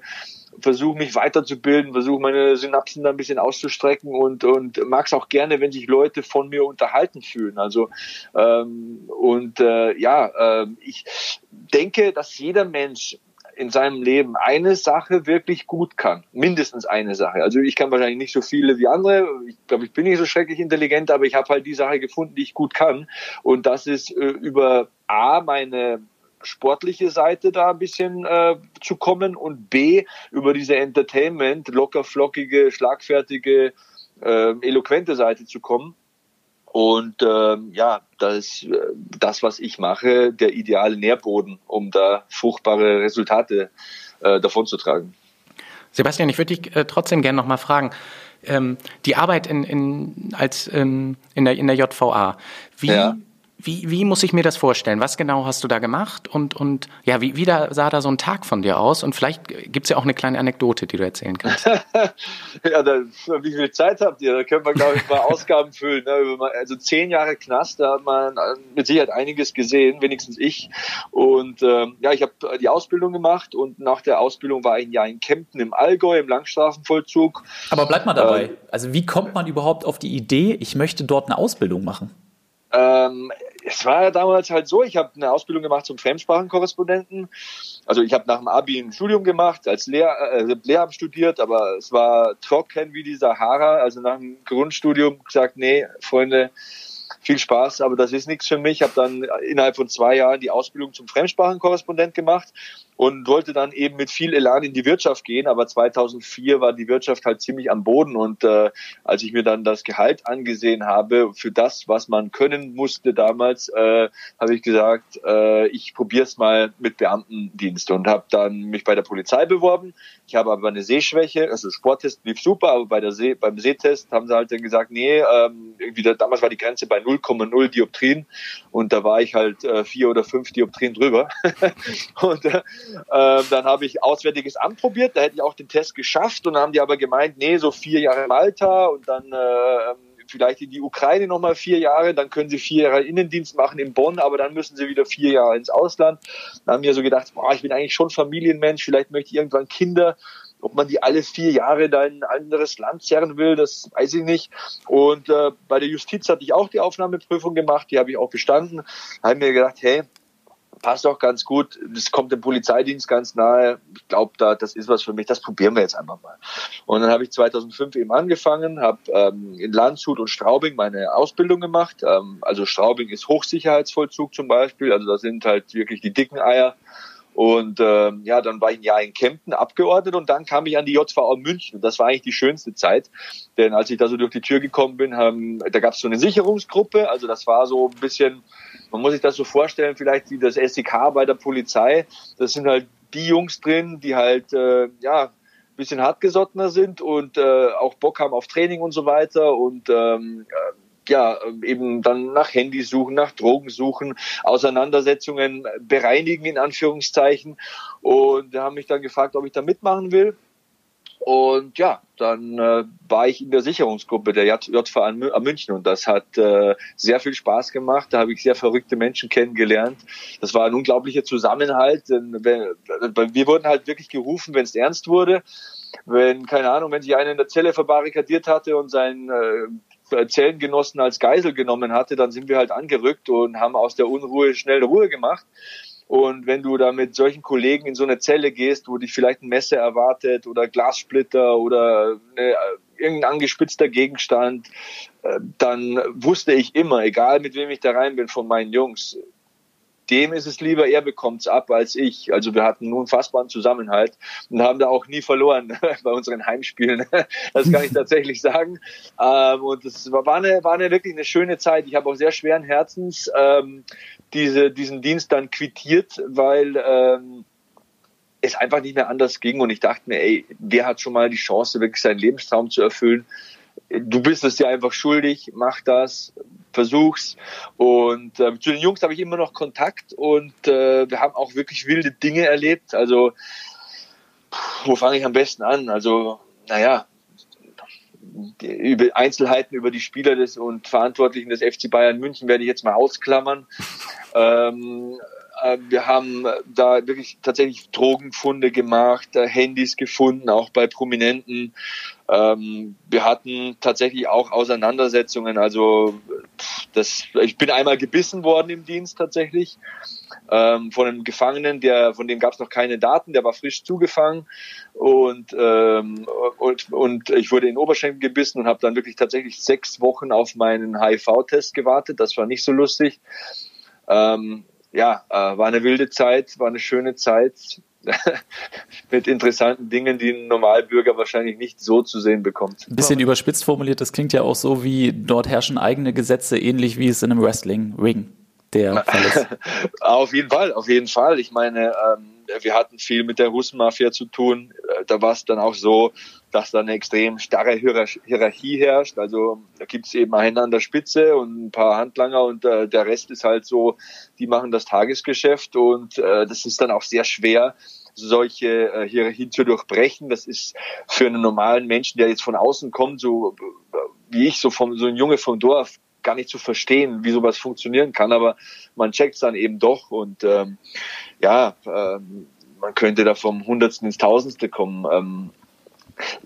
Speaker 4: versuche mich weiterzubilden, versuche meine Synapsen da ein bisschen auszustrecken und, und mag es auch gerne, wenn sich Leute von mir unterhalten fühlen. Also ähm, und äh, ja, äh, ich denke, dass jeder Mensch in seinem Leben eine Sache wirklich gut kann. Mindestens eine Sache. Also ich kann wahrscheinlich nicht so viele wie andere. Ich glaube, ich bin nicht so schrecklich intelligent, aber ich habe halt die Sache gefunden, die ich gut kann. Und das ist äh, über A, meine sportliche Seite da ein bisschen äh, zu kommen und B, über diese Entertainment, locker flockige, schlagfertige, äh, eloquente Seite zu kommen. Und ähm, ja, das ist äh, das, was ich mache, der ideale Nährboden, um da fruchtbare Resultate äh, davonzutragen.
Speaker 2: Sebastian, ich würde dich äh, trotzdem gerne noch mal fragen. Ähm, die Arbeit in, in, als, ähm, in, der, in der JVA, wie, ja. Wie, wie muss ich mir das vorstellen? Was genau hast du da gemacht? Und, und ja, wie, wie da, sah da so ein Tag von dir aus? Und vielleicht gibt es ja auch eine kleine Anekdote, die du erzählen kannst.
Speaker 4: ja, da, wie viel Zeit habt ihr? Da können wir, glaube ich, mal Ausgaben füllen. Ne? Also zehn Jahre Knast, da hat man mit Sicherheit einiges gesehen, wenigstens ich. Und ähm, ja, ich habe die Ausbildung gemacht und nach der Ausbildung war ich ein Jahr in Kempten im Allgäu im Langstrafenvollzug.
Speaker 1: Aber bleib mal dabei. Ähm, also wie kommt man überhaupt auf die Idee, ich möchte dort eine Ausbildung machen?
Speaker 4: Ähm, es war ja damals halt so, ich habe eine Ausbildung gemacht zum Fremdsprachenkorrespondenten. Also ich habe nach dem Abi ein Studium gemacht, als Lehr äh, Lehramt studiert, aber es war trocken wie die Sahara. Also nach dem Grundstudium gesagt, nee, Freunde, viel Spaß, aber das ist nichts für mich. Ich habe dann innerhalb von zwei Jahren die Ausbildung zum Fremdsprachenkorrespondent gemacht und wollte dann eben mit viel Elan in die Wirtschaft gehen. Aber 2004 war die Wirtschaft halt ziemlich am Boden und äh, als ich mir dann das Gehalt angesehen habe für das, was man können musste damals, äh, habe ich gesagt, äh, ich probiere es mal mit Beamtendienst und habe dann mich bei der Polizei beworben. Ich habe aber eine Sehschwäche, also Sporttest lief super, aber bei der See, beim Sehtest haben sie halt dann gesagt, nee, ähm, irgendwie da, damals war die Grenze bei 0,0 Dioptrien und da war ich halt äh, vier oder fünf Dioptrien drüber. und äh, ähm, dann habe ich Auswärtiges Amt probiert, da hätte ich auch den Test geschafft und dann haben die aber gemeint, nee, so vier Jahre Malta und dann äh, vielleicht in die Ukraine nochmal vier Jahre, dann können sie vier Jahre Innendienst machen in Bonn, aber dann müssen sie wieder vier Jahre ins Ausland. Dann haben wir so gedacht, boah, ich bin eigentlich schon Familienmensch, vielleicht möchte ich irgendwann Kinder. Ob man die alle vier Jahre da in ein anderes Land zerren will, das weiß ich nicht. Und äh, bei der Justiz hatte ich auch die Aufnahmeprüfung gemacht, die habe ich auch bestanden. Da habe mir gedacht, hey, passt auch ganz gut. Das kommt dem Polizeidienst ganz nahe. Ich glaube, da, das ist was für mich. Das probieren wir jetzt einfach mal. Und dann habe ich 2005 eben angefangen, habe ähm, in Landshut und Straubing meine Ausbildung gemacht. Ähm, also Straubing ist Hochsicherheitsvollzug zum Beispiel. Also da sind halt wirklich die dicken Eier. Und ähm, ja, dann war ich ein Jahr in Kempten abgeordnet und dann kam ich an die JVA München. Das war eigentlich die schönste Zeit, denn als ich da so durch die Tür gekommen bin, haben, da gab es so eine Sicherungsgruppe. Also das war so ein bisschen man muss sich das so vorstellen, vielleicht wie das SEK bei der Polizei. Das sind halt die Jungs drin, die halt, äh, ja, bisschen hartgesottener sind und äh, auch Bock haben auf Training und so weiter und ähm, äh, ja, eben dann nach Handys suchen, nach Drogen suchen, Auseinandersetzungen bereinigen in Anführungszeichen und haben mich dann gefragt, ob ich da mitmachen will. Und ja, dann äh, war ich in der Sicherungsgruppe der JVA München und das hat äh, sehr viel Spaß gemacht. Da habe ich sehr verrückte Menschen kennengelernt. Das war ein unglaublicher Zusammenhalt. Wir wurden halt wirklich gerufen, wenn es ernst wurde. Wenn, keine Ahnung, wenn sich einer in der Zelle verbarrikadiert hatte und seinen äh, Zellengenossen als Geisel genommen hatte, dann sind wir halt angerückt und haben aus der Unruhe schnell Ruhe gemacht. Und wenn du da mit solchen Kollegen in so eine Zelle gehst, wo dich vielleicht ein Messer erwartet oder Glassplitter oder eine, irgendein angespitzter Gegenstand, äh, dann wusste ich immer, egal mit wem ich da rein bin von meinen Jungs, dem ist es lieber, er bekommt's ab als ich. Also wir hatten nun fassbaren Zusammenhalt und haben da auch nie verloren bei unseren Heimspielen. Das kann ich tatsächlich sagen. Ähm, und es war eine, war eine wirklich eine schöne Zeit. Ich habe auch sehr schweren Herzens ähm, diese, diesen Dienst dann quittiert, weil ähm, es einfach nicht mehr anders ging. Und ich dachte mir, ey, wer hat schon mal die Chance, wirklich seinen Lebenstraum zu erfüllen? Du bist es dir einfach schuldig, mach das, versuch's. Und äh, zu den Jungs habe ich immer noch Kontakt und äh, wir haben auch wirklich wilde Dinge erlebt. Also, wo fange ich am besten an? Also, naja, über Einzelheiten über die Spieler des und Verantwortlichen des FC Bayern München werde ich jetzt mal ausklammern. Ähm, äh, wir haben da wirklich tatsächlich Drogenfunde gemacht, äh, Handys gefunden, auch bei Prominenten. Ähm, wir hatten tatsächlich auch Auseinandersetzungen. Also das, ich bin einmal gebissen worden im Dienst tatsächlich ähm, von einem Gefangenen, der von dem gab es noch keine Daten, der war frisch zugefangen und ähm, und, und ich wurde in Oberschenkel gebissen und habe dann wirklich tatsächlich sechs Wochen auf meinen HIV-Test gewartet. Das war nicht so lustig. Ähm, ja, äh, war eine wilde Zeit, war eine schöne Zeit mit interessanten Dingen, die ein Normalbürger wahrscheinlich nicht so zu sehen bekommt.
Speaker 1: Ein bisschen überspitzt formuliert, das klingt ja auch so wie dort herrschen eigene Gesetze, ähnlich wie es in einem Wrestling-Ring der Fall ist.
Speaker 4: auf jeden Fall, auf jeden Fall. Ich meine, ähm, wir hatten viel mit der Russenmafia zu tun. Äh, da war es dann auch so, dass da eine extrem starre Hierarchie herrscht. Also da gibt es eben einen an der Spitze und ein paar Handlanger und äh, der Rest ist halt so, die machen das Tagesgeschäft und äh, das ist dann auch sehr schwer, solche äh, Hierarchien zu durchbrechen. Das ist für einen normalen Menschen, der jetzt von außen kommt, so äh, wie ich, so vom so ein Junge vom Dorf, gar nicht zu verstehen, wie sowas funktionieren kann, aber man checkt es dann eben doch und ähm, ja, ähm, man könnte da vom Hundertsten ins Tausendste kommen. Ähm,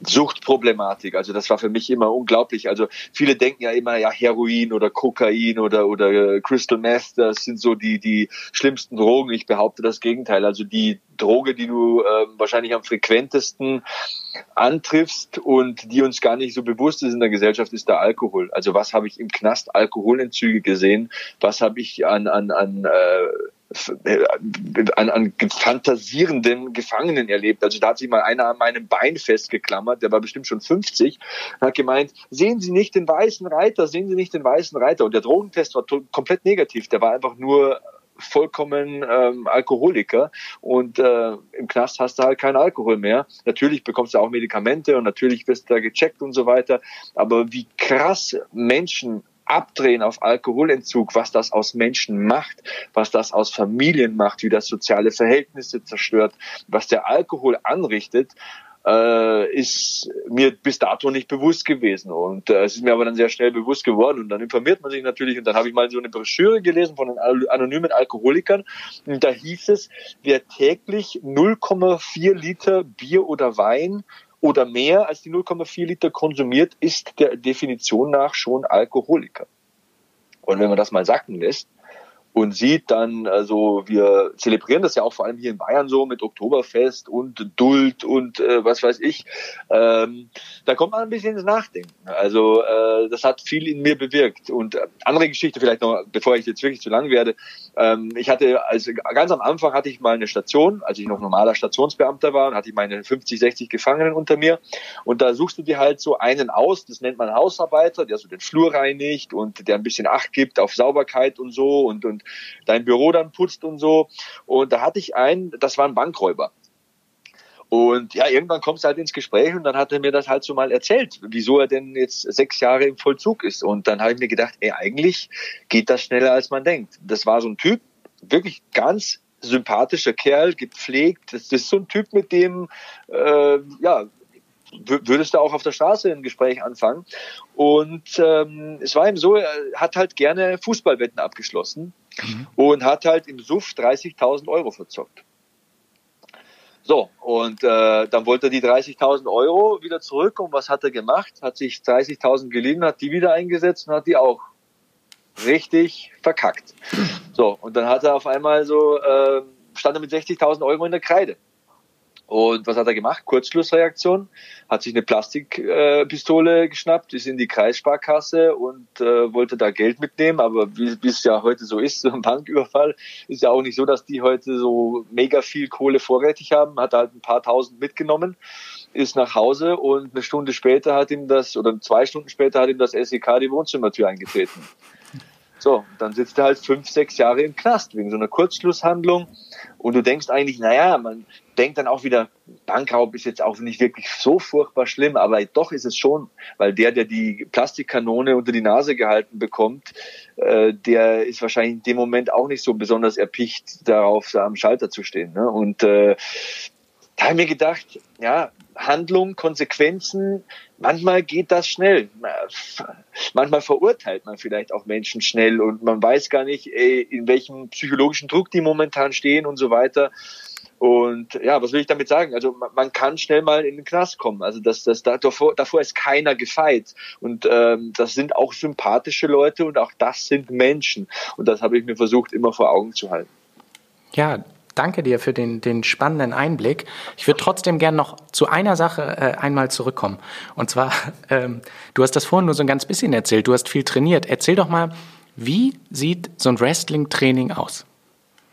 Speaker 4: Suchtproblematik. Also das war für mich immer unglaublich. Also viele denken ja immer, ja Heroin oder Kokain oder oder äh, Crystal Meth, das sind so die die schlimmsten Drogen. Ich behaupte das Gegenteil. Also die Droge, die du äh, wahrscheinlich am frequentesten antriffst und die uns gar nicht so bewusst ist in der Gesellschaft, ist der Alkohol. Also was habe ich im Knast Alkoholentzüge gesehen? Was habe ich an an an äh, an, an fantasierenden Gefangenen erlebt. Also da hat sich mal einer an meinem Bein festgeklammert, der war bestimmt schon 50, und hat gemeint, sehen Sie nicht den weißen Reiter, sehen Sie nicht den weißen Reiter. Und der Drogentest war komplett negativ, der war einfach nur vollkommen ähm, Alkoholiker und äh, im Knast hast du halt keinen Alkohol mehr. Natürlich bekommst du auch Medikamente und natürlich wirst du da gecheckt und so weiter. Aber wie krass Menschen abdrehen auf Alkoholentzug, was das aus Menschen macht, was das aus Familien macht, wie das soziale Verhältnisse zerstört, was der Alkohol anrichtet, äh, ist mir bis dato nicht bewusst gewesen. Und äh, es ist mir aber dann sehr schnell bewusst geworden. Und dann informiert man sich natürlich. Und dann habe ich mal so eine Broschüre gelesen von den anonymen Alkoholikern. Und da hieß es, wer täglich 0,4 Liter Bier oder Wein oder mehr als die 0,4 Liter konsumiert, ist der Definition nach schon Alkoholiker. Und wenn man das mal sacken lässt, und sieht dann, also wir zelebrieren das ja auch vor allem hier in Bayern so mit Oktoberfest und Duld und äh, was weiß ich. Ähm, da kommt man ein bisschen ins Nachdenken. Also äh, das hat viel in mir bewirkt. Und äh, andere Geschichte vielleicht noch, bevor ich jetzt wirklich zu lang werde. Ähm, ich hatte, also ganz am Anfang hatte ich mal eine Station, als ich noch normaler Stationsbeamter war, hatte ich meine 50, 60 Gefangenen unter mir. Und da suchst du dir halt so einen aus, das nennt man Hausarbeiter, der so den Flur reinigt und der ein bisschen Acht gibt auf Sauberkeit und so und, und dein Büro dann putzt und so. Und da hatte ich einen, das war ein Bankräuber. Und ja, irgendwann kommst du halt ins Gespräch und dann hat er mir das halt so mal erzählt, wieso er denn jetzt sechs Jahre im Vollzug ist. Und dann habe ich mir gedacht, ey, eigentlich geht das schneller als man denkt. Das war so ein Typ, wirklich ganz sympathischer Kerl, gepflegt. Das ist so ein Typ, mit dem, äh, ja, würdest du auch auf der Straße ein Gespräch anfangen. Und ähm, es war ihm so, er hat halt gerne Fußballwetten abgeschlossen mhm. und hat halt im Suff 30.000 Euro verzockt. So, und äh, dann wollte er die 30.000 Euro wieder zurück und was hat er gemacht? Hat sich 30.000 geliehen, hat die wieder eingesetzt und hat die auch richtig verkackt. So, und dann hat er auf einmal so, äh, stand er mit 60.000 Euro in der Kreide. Und was hat er gemacht? Kurzschlussreaktion, hat sich eine Plastikpistole äh, geschnappt, ist in die Kreissparkasse und äh, wollte da Geld mitnehmen. Aber wie es ja heute so ist, so ein Banküberfall, ist ja auch nicht so, dass die heute so mega viel Kohle vorrätig haben. Hat halt ein paar tausend mitgenommen, ist nach Hause und eine Stunde später hat ihm das, oder zwei Stunden später hat ihm das SEK die Wohnzimmertür eingetreten. So, dann sitzt er halt fünf, sechs Jahre im Knast wegen so einer Kurzschlusshandlung. Und du denkst eigentlich, naja, man denkt dann auch wieder, Bankraub ist jetzt auch nicht wirklich so furchtbar schlimm, aber doch ist es schon, weil der, der die Plastikkanone unter die Nase gehalten bekommt, äh, der ist wahrscheinlich in dem Moment auch nicht so besonders erpicht darauf, da am Schalter zu stehen. Ne? Und äh, da habe ich mir gedacht, ja, Handlung, Konsequenzen, manchmal geht das schnell. Manchmal verurteilt man vielleicht auch Menschen schnell und man weiß gar nicht, ey, in welchem psychologischen Druck die momentan stehen und so weiter. Und ja, was will ich damit sagen? Also man, kann schnell mal in den Knast kommen. Also das, das davor, davor ist keiner gefeit. Und ähm, das sind auch sympathische Leute und auch das sind Menschen. Und das habe ich mir versucht immer vor Augen zu halten.
Speaker 2: Ja, danke dir für den, den spannenden Einblick. Ich würde trotzdem gern noch zu einer Sache äh, einmal zurückkommen. Und zwar, ähm, du hast das vorhin nur so ein ganz bisschen erzählt, du hast viel trainiert. Erzähl doch mal, wie sieht so ein Wrestling-Training aus?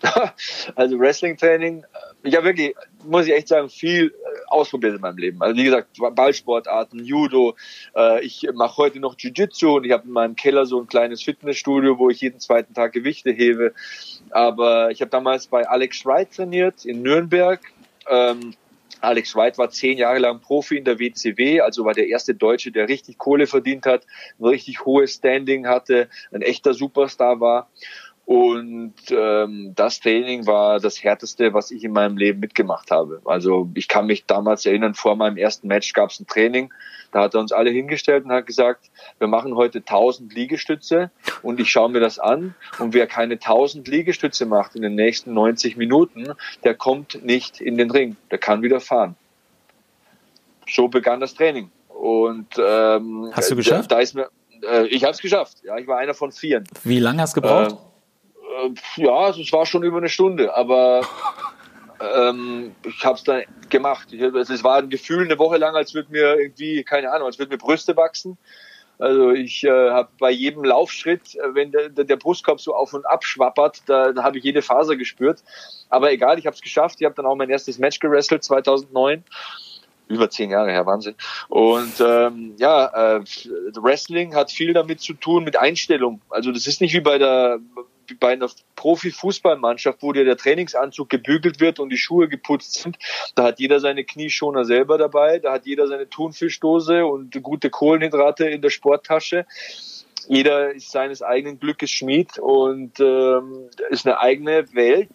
Speaker 4: Also Wrestling-Training, ich habe wirklich, muss ich echt sagen, viel äh, ausprobiert in meinem Leben. Also wie gesagt, Ballsportarten, Judo. Äh, ich mache heute noch Jiu-Jitsu und ich habe in meinem Keller so ein kleines Fitnessstudio, wo ich jeden zweiten Tag Gewichte hebe. Aber ich habe damals bei Alex Wright trainiert in Nürnberg. Ähm, Alex Wright war zehn Jahre lang Profi in der WCW, also war der erste Deutsche, der richtig Kohle verdient hat, ein richtig hohes Standing hatte, ein echter Superstar war. Und ähm, das Training war das härteste, was ich in meinem Leben mitgemacht habe. Also ich kann mich damals erinnern, vor meinem ersten Match gab es ein Training. Da hat er uns alle hingestellt und hat gesagt, wir machen heute 1000 Liegestütze und ich schaue mir das an. Und wer keine 1000 Liegestütze macht in den nächsten 90 Minuten, der kommt nicht in den Ring. Der kann wieder fahren. so begann das Training. Und ähm,
Speaker 1: Hast du geschafft?
Speaker 4: Da, da ist mir, äh, ich habe es geschafft. Ja, ich war einer von vieren.
Speaker 1: Wie lange hast du gebraucht?
Speaker 4: Äh, ja, also es war schon über eine Stunde, aber ähm, ich habe es dann gemacht. Ich, also es war ein Gefühl eine Woche lang, als würde mir irgendwie, keine Ahnung, als würde mir Brüste wachsen. Also ich äh, habe bei jedem Laufschritt, äh, wenn der, der Brustkorb so auf und ab schwappert, da, da habe ich jede Faser gespürt. Aber egal, ich habe es geschafft. Ich habe dann auch mein erstes Match gewrestelt 2009 über zehn Jahre her, Wahnsinn. Und ähm, ja, äh, Wrestling hat viel damit zu tun mit Einstellung. Also das ist nicht wie bei der bei einer Profi-Fußballmannschaft, wo dir der Trainingsanzug gebügelt wird und die Schuhe geputzt sind. Da hat jeder seine Knieschoner selber dabei, da hat jeder seine Thunfischdose und gute Kohlenhydrate in der Sporttasche jeder ist seines eigenen Glückes Schmied und ähm, ist eine eigene Welt,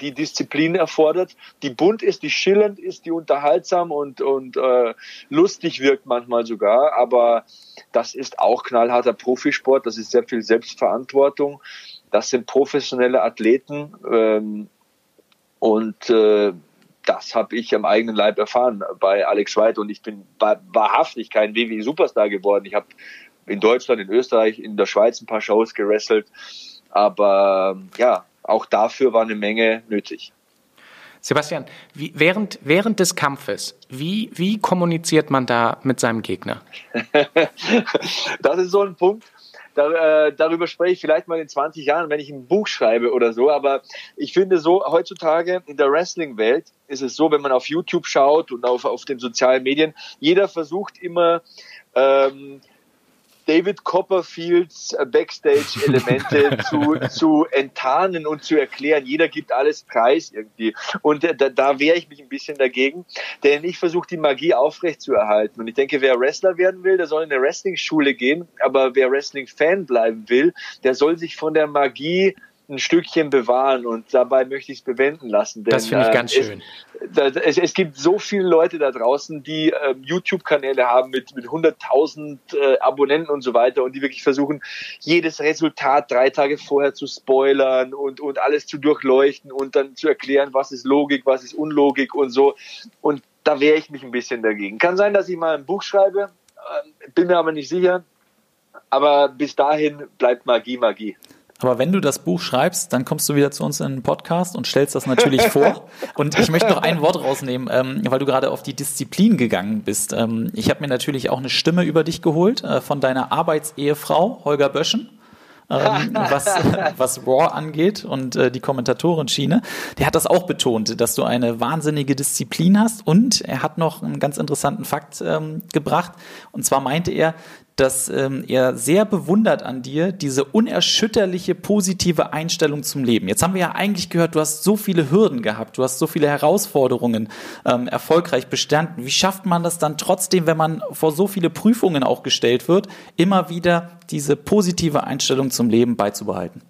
Speaker 4: die Disziplin erfordert, die bunt ist, die schillernd ist, die unterhaltsam und, und äh, lustig wirkt manchmal sogar. Aber das ist auch knallharter Profisport, das ist sehr viel Selbstverantwortung. Das sind professionelle Athleten ähm, und äh, das habe ich am eigenen Leib erfahren bei Alex White und ich bin wahrhaftig kein WWE-Superstar geworden. Ich habe in Deutschland, in Österreich, in der Schweiz ein paar Shows gerasselt, aber ja, auch dafür war eine Menge nötig.
Speaker 2: Sebastian, wie, während, während des Kampfes, wie, wie kommuniziert man da mit seinem Gegner?
Speaker 4: das ist so ein Punkt. Da, äh, darüber spreche ich vielleicht mal in 20 Jahren, wenn ich ein Buch schreibe oder so. Aber ich finde so, heutzutage in der Wrestling-Welt ist es so, wenn man auf YouTube schaut und auf, auf den sozialen Medien, jeder versucht immer, ähm, David Copperfields äh, Backstage-Elemente zu, zu enttarnen und zu erklären. Jeder gibt alles preis irgendwie. Und da, da wehre ich mich ein bisschen dagegen, denn ich versuche die Magie aufrechtzuerhalten. Und ich denke, wer Wrestler werden will, der soll in eine Wrestling-Schule gehen. Aber wer Wrestling-Fan bleiben will, der soll sich von der Magie ein Stückchen bewahren und dabei möchte ich es bewenden lassen.
Speaker 2: Denn, das finde ich ganz äh, schön.
Speaker 4: Es, es, es, gibt so viele Leute da draußen, die äh, YouTube-Kanäle haben mit, mit 100.000 äh, Abonnenten und so weiter und die wirklich versuchen, jedes Resultat drei Tage vorher zu spoilern und, und alles zu durchleuchten und dann zu erklären, was ist Logik, was ist Unlogik und so. Und da wehre ich mich ein bisschen dagegen. Kann sein, dass ich mal ein Buch schreibe, äh, bin mir aber nicht sicher. Aber bis dahin bleibt Magie Magie.
Speaker 1: Aber wenn du das Buch schreibst, dann kommst du wieder zu uns in den Podcast und stellst das natürlich vor. Und ich möchte noch ein Wort rausnehmen, ähm, weil du gerade auf die Disziplin gegangen bist. Ähm, ich habe mir natürlich auch eine Stimme über dich geholt äh, von deiner Arbeitsehefrau Holger Böschen. ähm, was, was Raw angeht und äh, die Kommentatoren-Schiene. Der hat das auch betont, dass du eine wahnsinnige Disziplin hast und er hat noch einen ganz interessanten Fakt ähm, gebracht. Und zwar meinte er, dass ähm, er sehr bewundert an dir diese unerschütterliche positive Einstellung zum Leben. Jetzt haben wir ja eigentlich gehört, du hast so viele Hürden gehabt, du hast so viele Herausforderungen ähm, erfolgreich bestanden. Wie schafft man das dann trotzdem, wenn man vor so viele Prüfungen auch gestellt wird, immer wieder diese positive Einstellung zum Leben beizubehalten?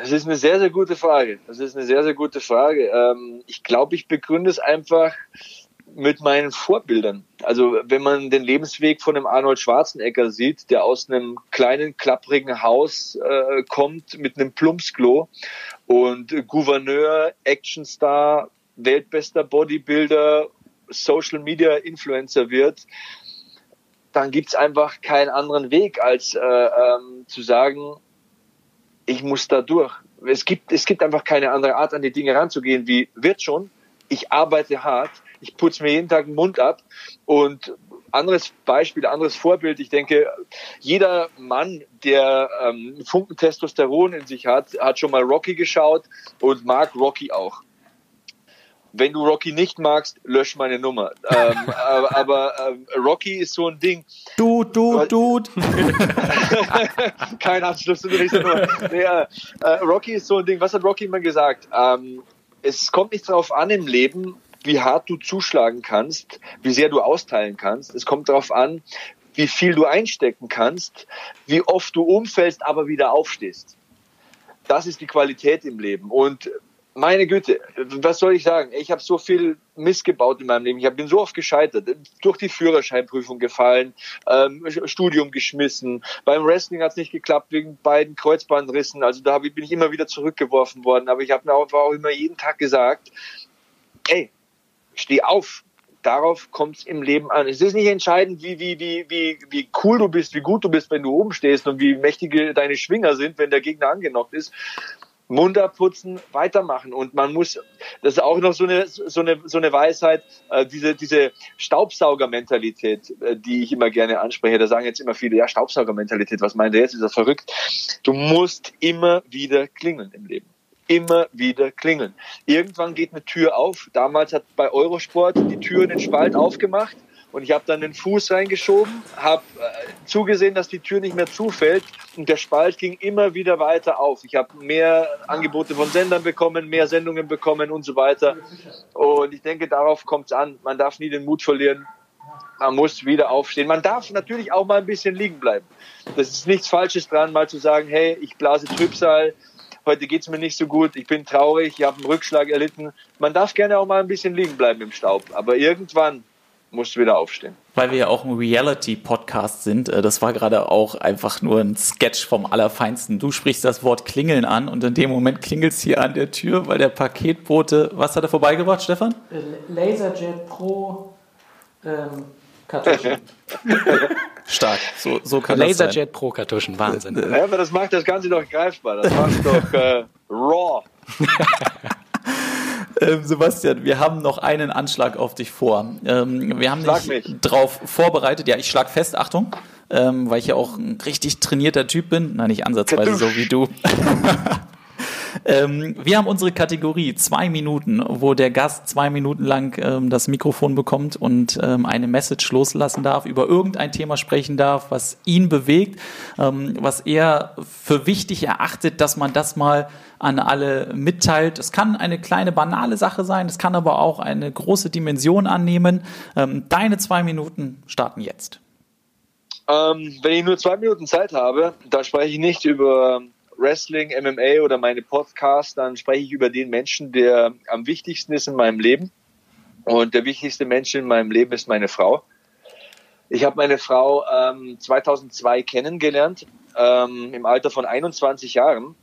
Speaker 4: Das ist eine sehr, sehr gute Frage. Das ist eine sehr, sehr gute Frage. Ähm, ich glaube, ich begründe es einfach mit meinen Vorbildern. Also wenn man den Lebensweg von einem Arnold Schwarzenegger sieht, der aus einem kleinen, klapprigen Haus äh, kommt mit einem Plumpsklo und Gouverneur, Actionstar, weltbester Bodybuilder, Social Media Influencer wird, dann gibt's einfach keinen anderen Weg, als äh, ähm, zu sagen, ich muss da durch. Es gibt, es gibt einfach keine andere Art, an die Dinge ranzugehen, wie wird schon, ich arbeite hart, ich putze mir jeden Tag den Mund ab und anderes Beispiel, anderes Vorbild. Ich denke, jeder Mann, der ähm, Funken Testosteron in sich hat, hat schon mal Rocky geschaut und mag Rocky auch. Wenn du Rocky nicht magst, lösch meine Nummer. ähm, aber, aber ähm, Rocky ist so ein Ding.
Speaker 1: Du, du, du.
Speaker 4: Kein Anschluss zu Nummer. Nee, äh, äh, Rocky ist so ein Ding. Was hat Rocky immer gesagt? Ähm, es kommt nicht darauf an im Leben, wie hart du zuschlagen kannst, wie sehr du austeilen kannst. Es kommt darauf an, wie viel du einstecken kannst, wie oft du umfällst, aber wieder aufstehst. Das ist die Qualität im Leben. Und meine Güte, was soll ich sagen? Ich habe so viel missgebaut in meinem Leben. Ich bin so oft gescheitert, durch die Führerscheinprüfung gefallen, ähm, Studium geschmissen. Beim Wrestling hat es nicht geklappt wegen beiden Kreuzbandrissen. Also da bin ich immer wieder zurückgeworfen worden. Aber ich habe mir auch, auch immer jeden Tag gesagt, ey, steh auf darauf kommt es im Leben an. Es ist nicht entscheidend, wie, wie, wie, wie, wie cool du bist, wie gut du bist, wenn du oben stehst und wie mächtige deine Schwinger sind, wenn der Gegner angenockt ist. Mund abputzen, weitermachen. Und man muss, das ist auch noch so eine, so eine, so eine Weisheit, äh, diese, diese Staubsaugermentalität, äh, die ich immer gerne anspreche. Da sagen jetzt immer viele, ja, Staubsaugermentalität, was meint ihr jetzt? Ist das verrückt? Du musst immer wieder klingeln im Leben immer wieder klingeln. Irgendwann geht eine Tür auf. Damals hat bei Eurosport die Tür den Spalt aufgemacht und ich habe dann den Fuß reingeschoben, habe äh, zugesehen, dass die Tür nicht mehr zufällt und der Spalt ging immer wieder weiter auf. Ich habe mehr Angebote von Sendern bekommen, mehr Sendungen bekommen und so weiter. Und ich denke, darauf kommt es an. Man darf nie den Mut verlieren. Man muss wieder aufstehen. Man darf natürlich auch mal ein bisschen liegen bleiben. Das ist nichts Falsches dran, mal zu sagen, hey, ich blase Trübsal, heute geht es mir nicht so gut, ich bin traurig, ich habe einen Rückschlag erlitten. Man darf gerne auch mal ein bisschen liegen bleiben im Staub, aber irgendwann musst du wieder aufstehen.
Speaker 1: Weil wir ja auch ein Reality-Podcast sind, äh, das war gerade auch einfach nur ein Sketch vom Allerfeinsten. Du sprichst das Wort Klingeln an und in dem Moment klingelt es hier an der Tür, weil der Paketbote, was hat er vorbeigebracht, Stefan?
Speaker 2: Äh, Laserjet Pro ähm, Kartuschen.
Speaker 1: Stark, so, so kann Laserjet
Speaker 2: das sein. Pro Kartuschen, Wahnsinn.
Speaker 4: Ja, aber das macht das Ganze doch greifbar, das macht doch äh, raw.
Speaker 1: Ähm, Sebastian, wir haben noch einen Anschlag auf dich vor. Ähm, wir haben schlag dich mich. drauf vorbereitet. Ja, ich schlag fest, Achtung, ähm, weil ich ja auch ein richtig trainierter Typ bin. Nein, nicht ansatzweise so wie du. Ähm, wir haben unsere Kategorie zwei Minuten, wo der Gast zwei Minuten lang ähm, das Mikrofon bekommt und ähm, eine Message loslassen darf, über irgendein Thema sprechen darf, was ihn bewegt, ähm, was er für wichtig erachtet, dass man das mal an alle mitteilt. Es kann eine kleine banale Sache sein, es kann aber auch eine große Dimension annehmen. Ähm, deine zwei Minuten starten jetzt.
Speaker 4: Ähm, wenn ich nur zwei Minuten Zeit habe, da spreche ich nicht über Wrestling, MMA oder meine Podcasts, dann spreche ich über den Menschen, der am wichtigsten ist in meinem Leben. Und der wichtigste Mensch in meinem Leben ist meine Frau. Ich habe meine Frau ähm, 2002 kennengelernt, ähm, im Alter von 21 Jahren.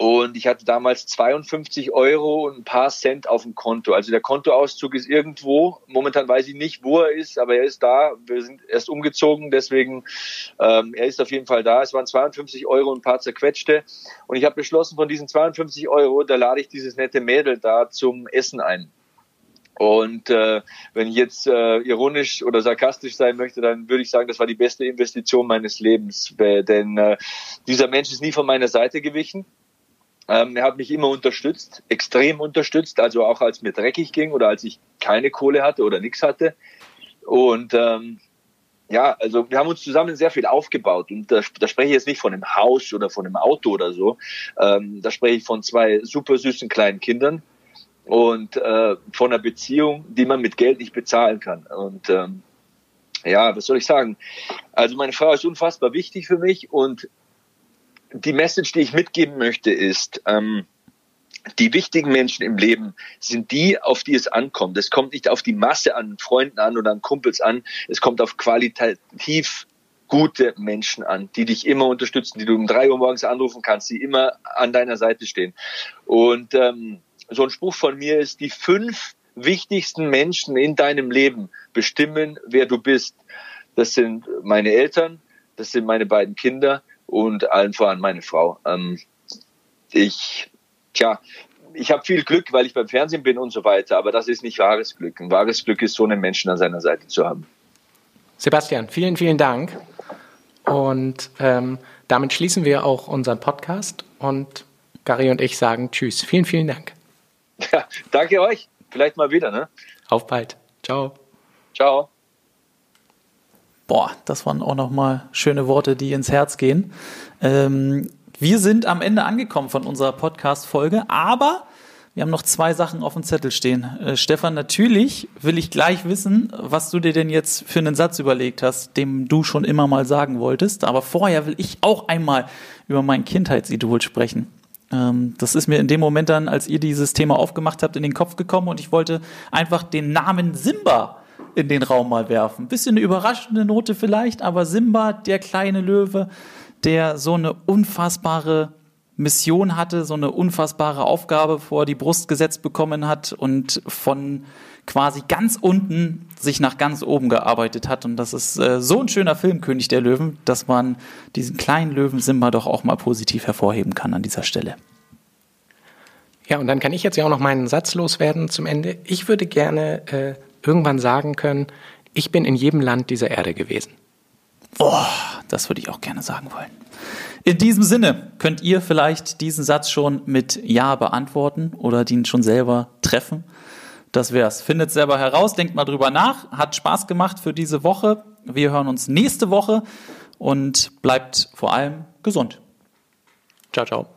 Speaker 4: Und ich hatte damals 52 Euro und ein paar Cent auf dem Konto. Also der Kontoauszug ist irgendwo. Momentan weiß ich nicht, wo er ist, aber er ist da. Wir sind erst umgezogen, deswegen ähm, er ist auf jeden Fall da. Es waren 52 Euro und ein paar zerquetschte. Und ich habe beschlossen, von diesen 52 Euro, da lade ich dieses nette Mädel da zum Essen ein. Und äh, wenn ich jetzt äh, ironisch oder sarkastisch sein möchte, dann würde ich sagen, das war die beste Investition meines Lebens. Denn äh, dieser Mensch ist nie von meiner Seite gewichen. Ähm, er hat mich immer unterstützt, extrem unterstützt, also auch als mir dreckig ging oder als ich keine Kohle hatte oder nichts hatte. Und ähm, ja, also wir haben uns zusammen sehr viel aufgebaut und da, da spreche ich jetzt nicht von einem Haus oder von einem Auto oder so. Ähm, da spreche ich von zwei super süßen kleinen Kindern und äh, von einer Beziehung, die man mit Geld nicht bezahlen kann. Und ähm, ja, was soll ich sagen? Also meine Frau ist unfassbar wichtig für mich und die Message, die ich mitgeben möchte, ist, ähm, die wichtigen Menschen im Leben sind die, auf die es ankommt. Es kommt nicht auf die Masse an Freunden an oder an Kumpels an. Es kommt auf qualitativ gute Menschen an, die dich immer unterstützen, die du um drei Uhr morgens anrufen kannst, die immer an deiner Seite stehen. Und ähm, so ein Spruch von mir ist, die fünf wichtigsten Menschen in deinem Leben bestimmen, wer du bist. Das sind meine Eltern, das sind meine beiden Kinder und allen voran meine Frau. Ähm, ich, tja, ich habe viel Glück, weil ich beim Fernsehen bin und so weiter, aber das ist nicht wahres Glück. Ein wahres Glück ist, so einen Menschen an seiner Seite zu haben.
Speaker 2: Sebastian, vielen, vielen Dank. Und ähm, damit schließen wir auch unseren Podcast und Gary und ich sagen Tschüss. Vielen, vielen Dank.
Speaker 4: Ja, danke euch. Vielleicht mal wieder, ne?
Speaker 2: Auf bald. Ciao.
Speaker 4: Ciao.
Speaker 1: Boah, das waren auch nochmal schöne Worte, die ins Herz gehen. Ähm, wir sind am Ende angekommen von unserer Podcast-Folge, aber wir haben noch zwei Sachen auf dem Zettel stehen. Äh, Stefan, natürlich will ich gleich wissen, was du dir denn jetzt für einen Satz überlegt hast, dem du schon immer mal sagen wolltest. Aber vorher will ich auch einmal über mein Kindheitsidol sprechen. Ähm, das ist mir in dem Moment dann, als ihr dieses Thema aufgemacht habt, in den Kopf gekommen und ich wollte einfach den Namen Simba in den Raum mal werfen. Bisschen eine überraschende Note vielleicht, aber Simba, der kleine Löwe, der so eine unfassbare Mission hatte, so eine unfassbare Aufgabe vor die Brust gesetzt bekommen hat und von quasi ganz unten sich nach ganz oben gearbeitet hat. Und das ist äh, so ein schöner Film, König der Löwen, dass man diesen kleinen Löwen Simba doch auch mal positiv hervorheben kann an dieser Stelle.
Speaker 2: Ja, und dann kann ich jetzt ja auch noch meinen Satz loswerden zum Ende. Ich würde gerne äh, irgendwann sagen können, ich bin in jedem Land dieser Erde gewesen.
Speaker 1: Oh, das würde ich auch gerne sagen wollen. In diesem Sinne könnt ihr vielleicht diesen Satz schon mit Ja beantworten oder den schon selber treffen. Das wär's. Findet selber heraus, denkt mal drüber nach. Hat Spaß gemacht für diese Woche. Wir hören uns nächste Woche und bleibt vor allem gesund.
Speaker 2: Ciao, ciao.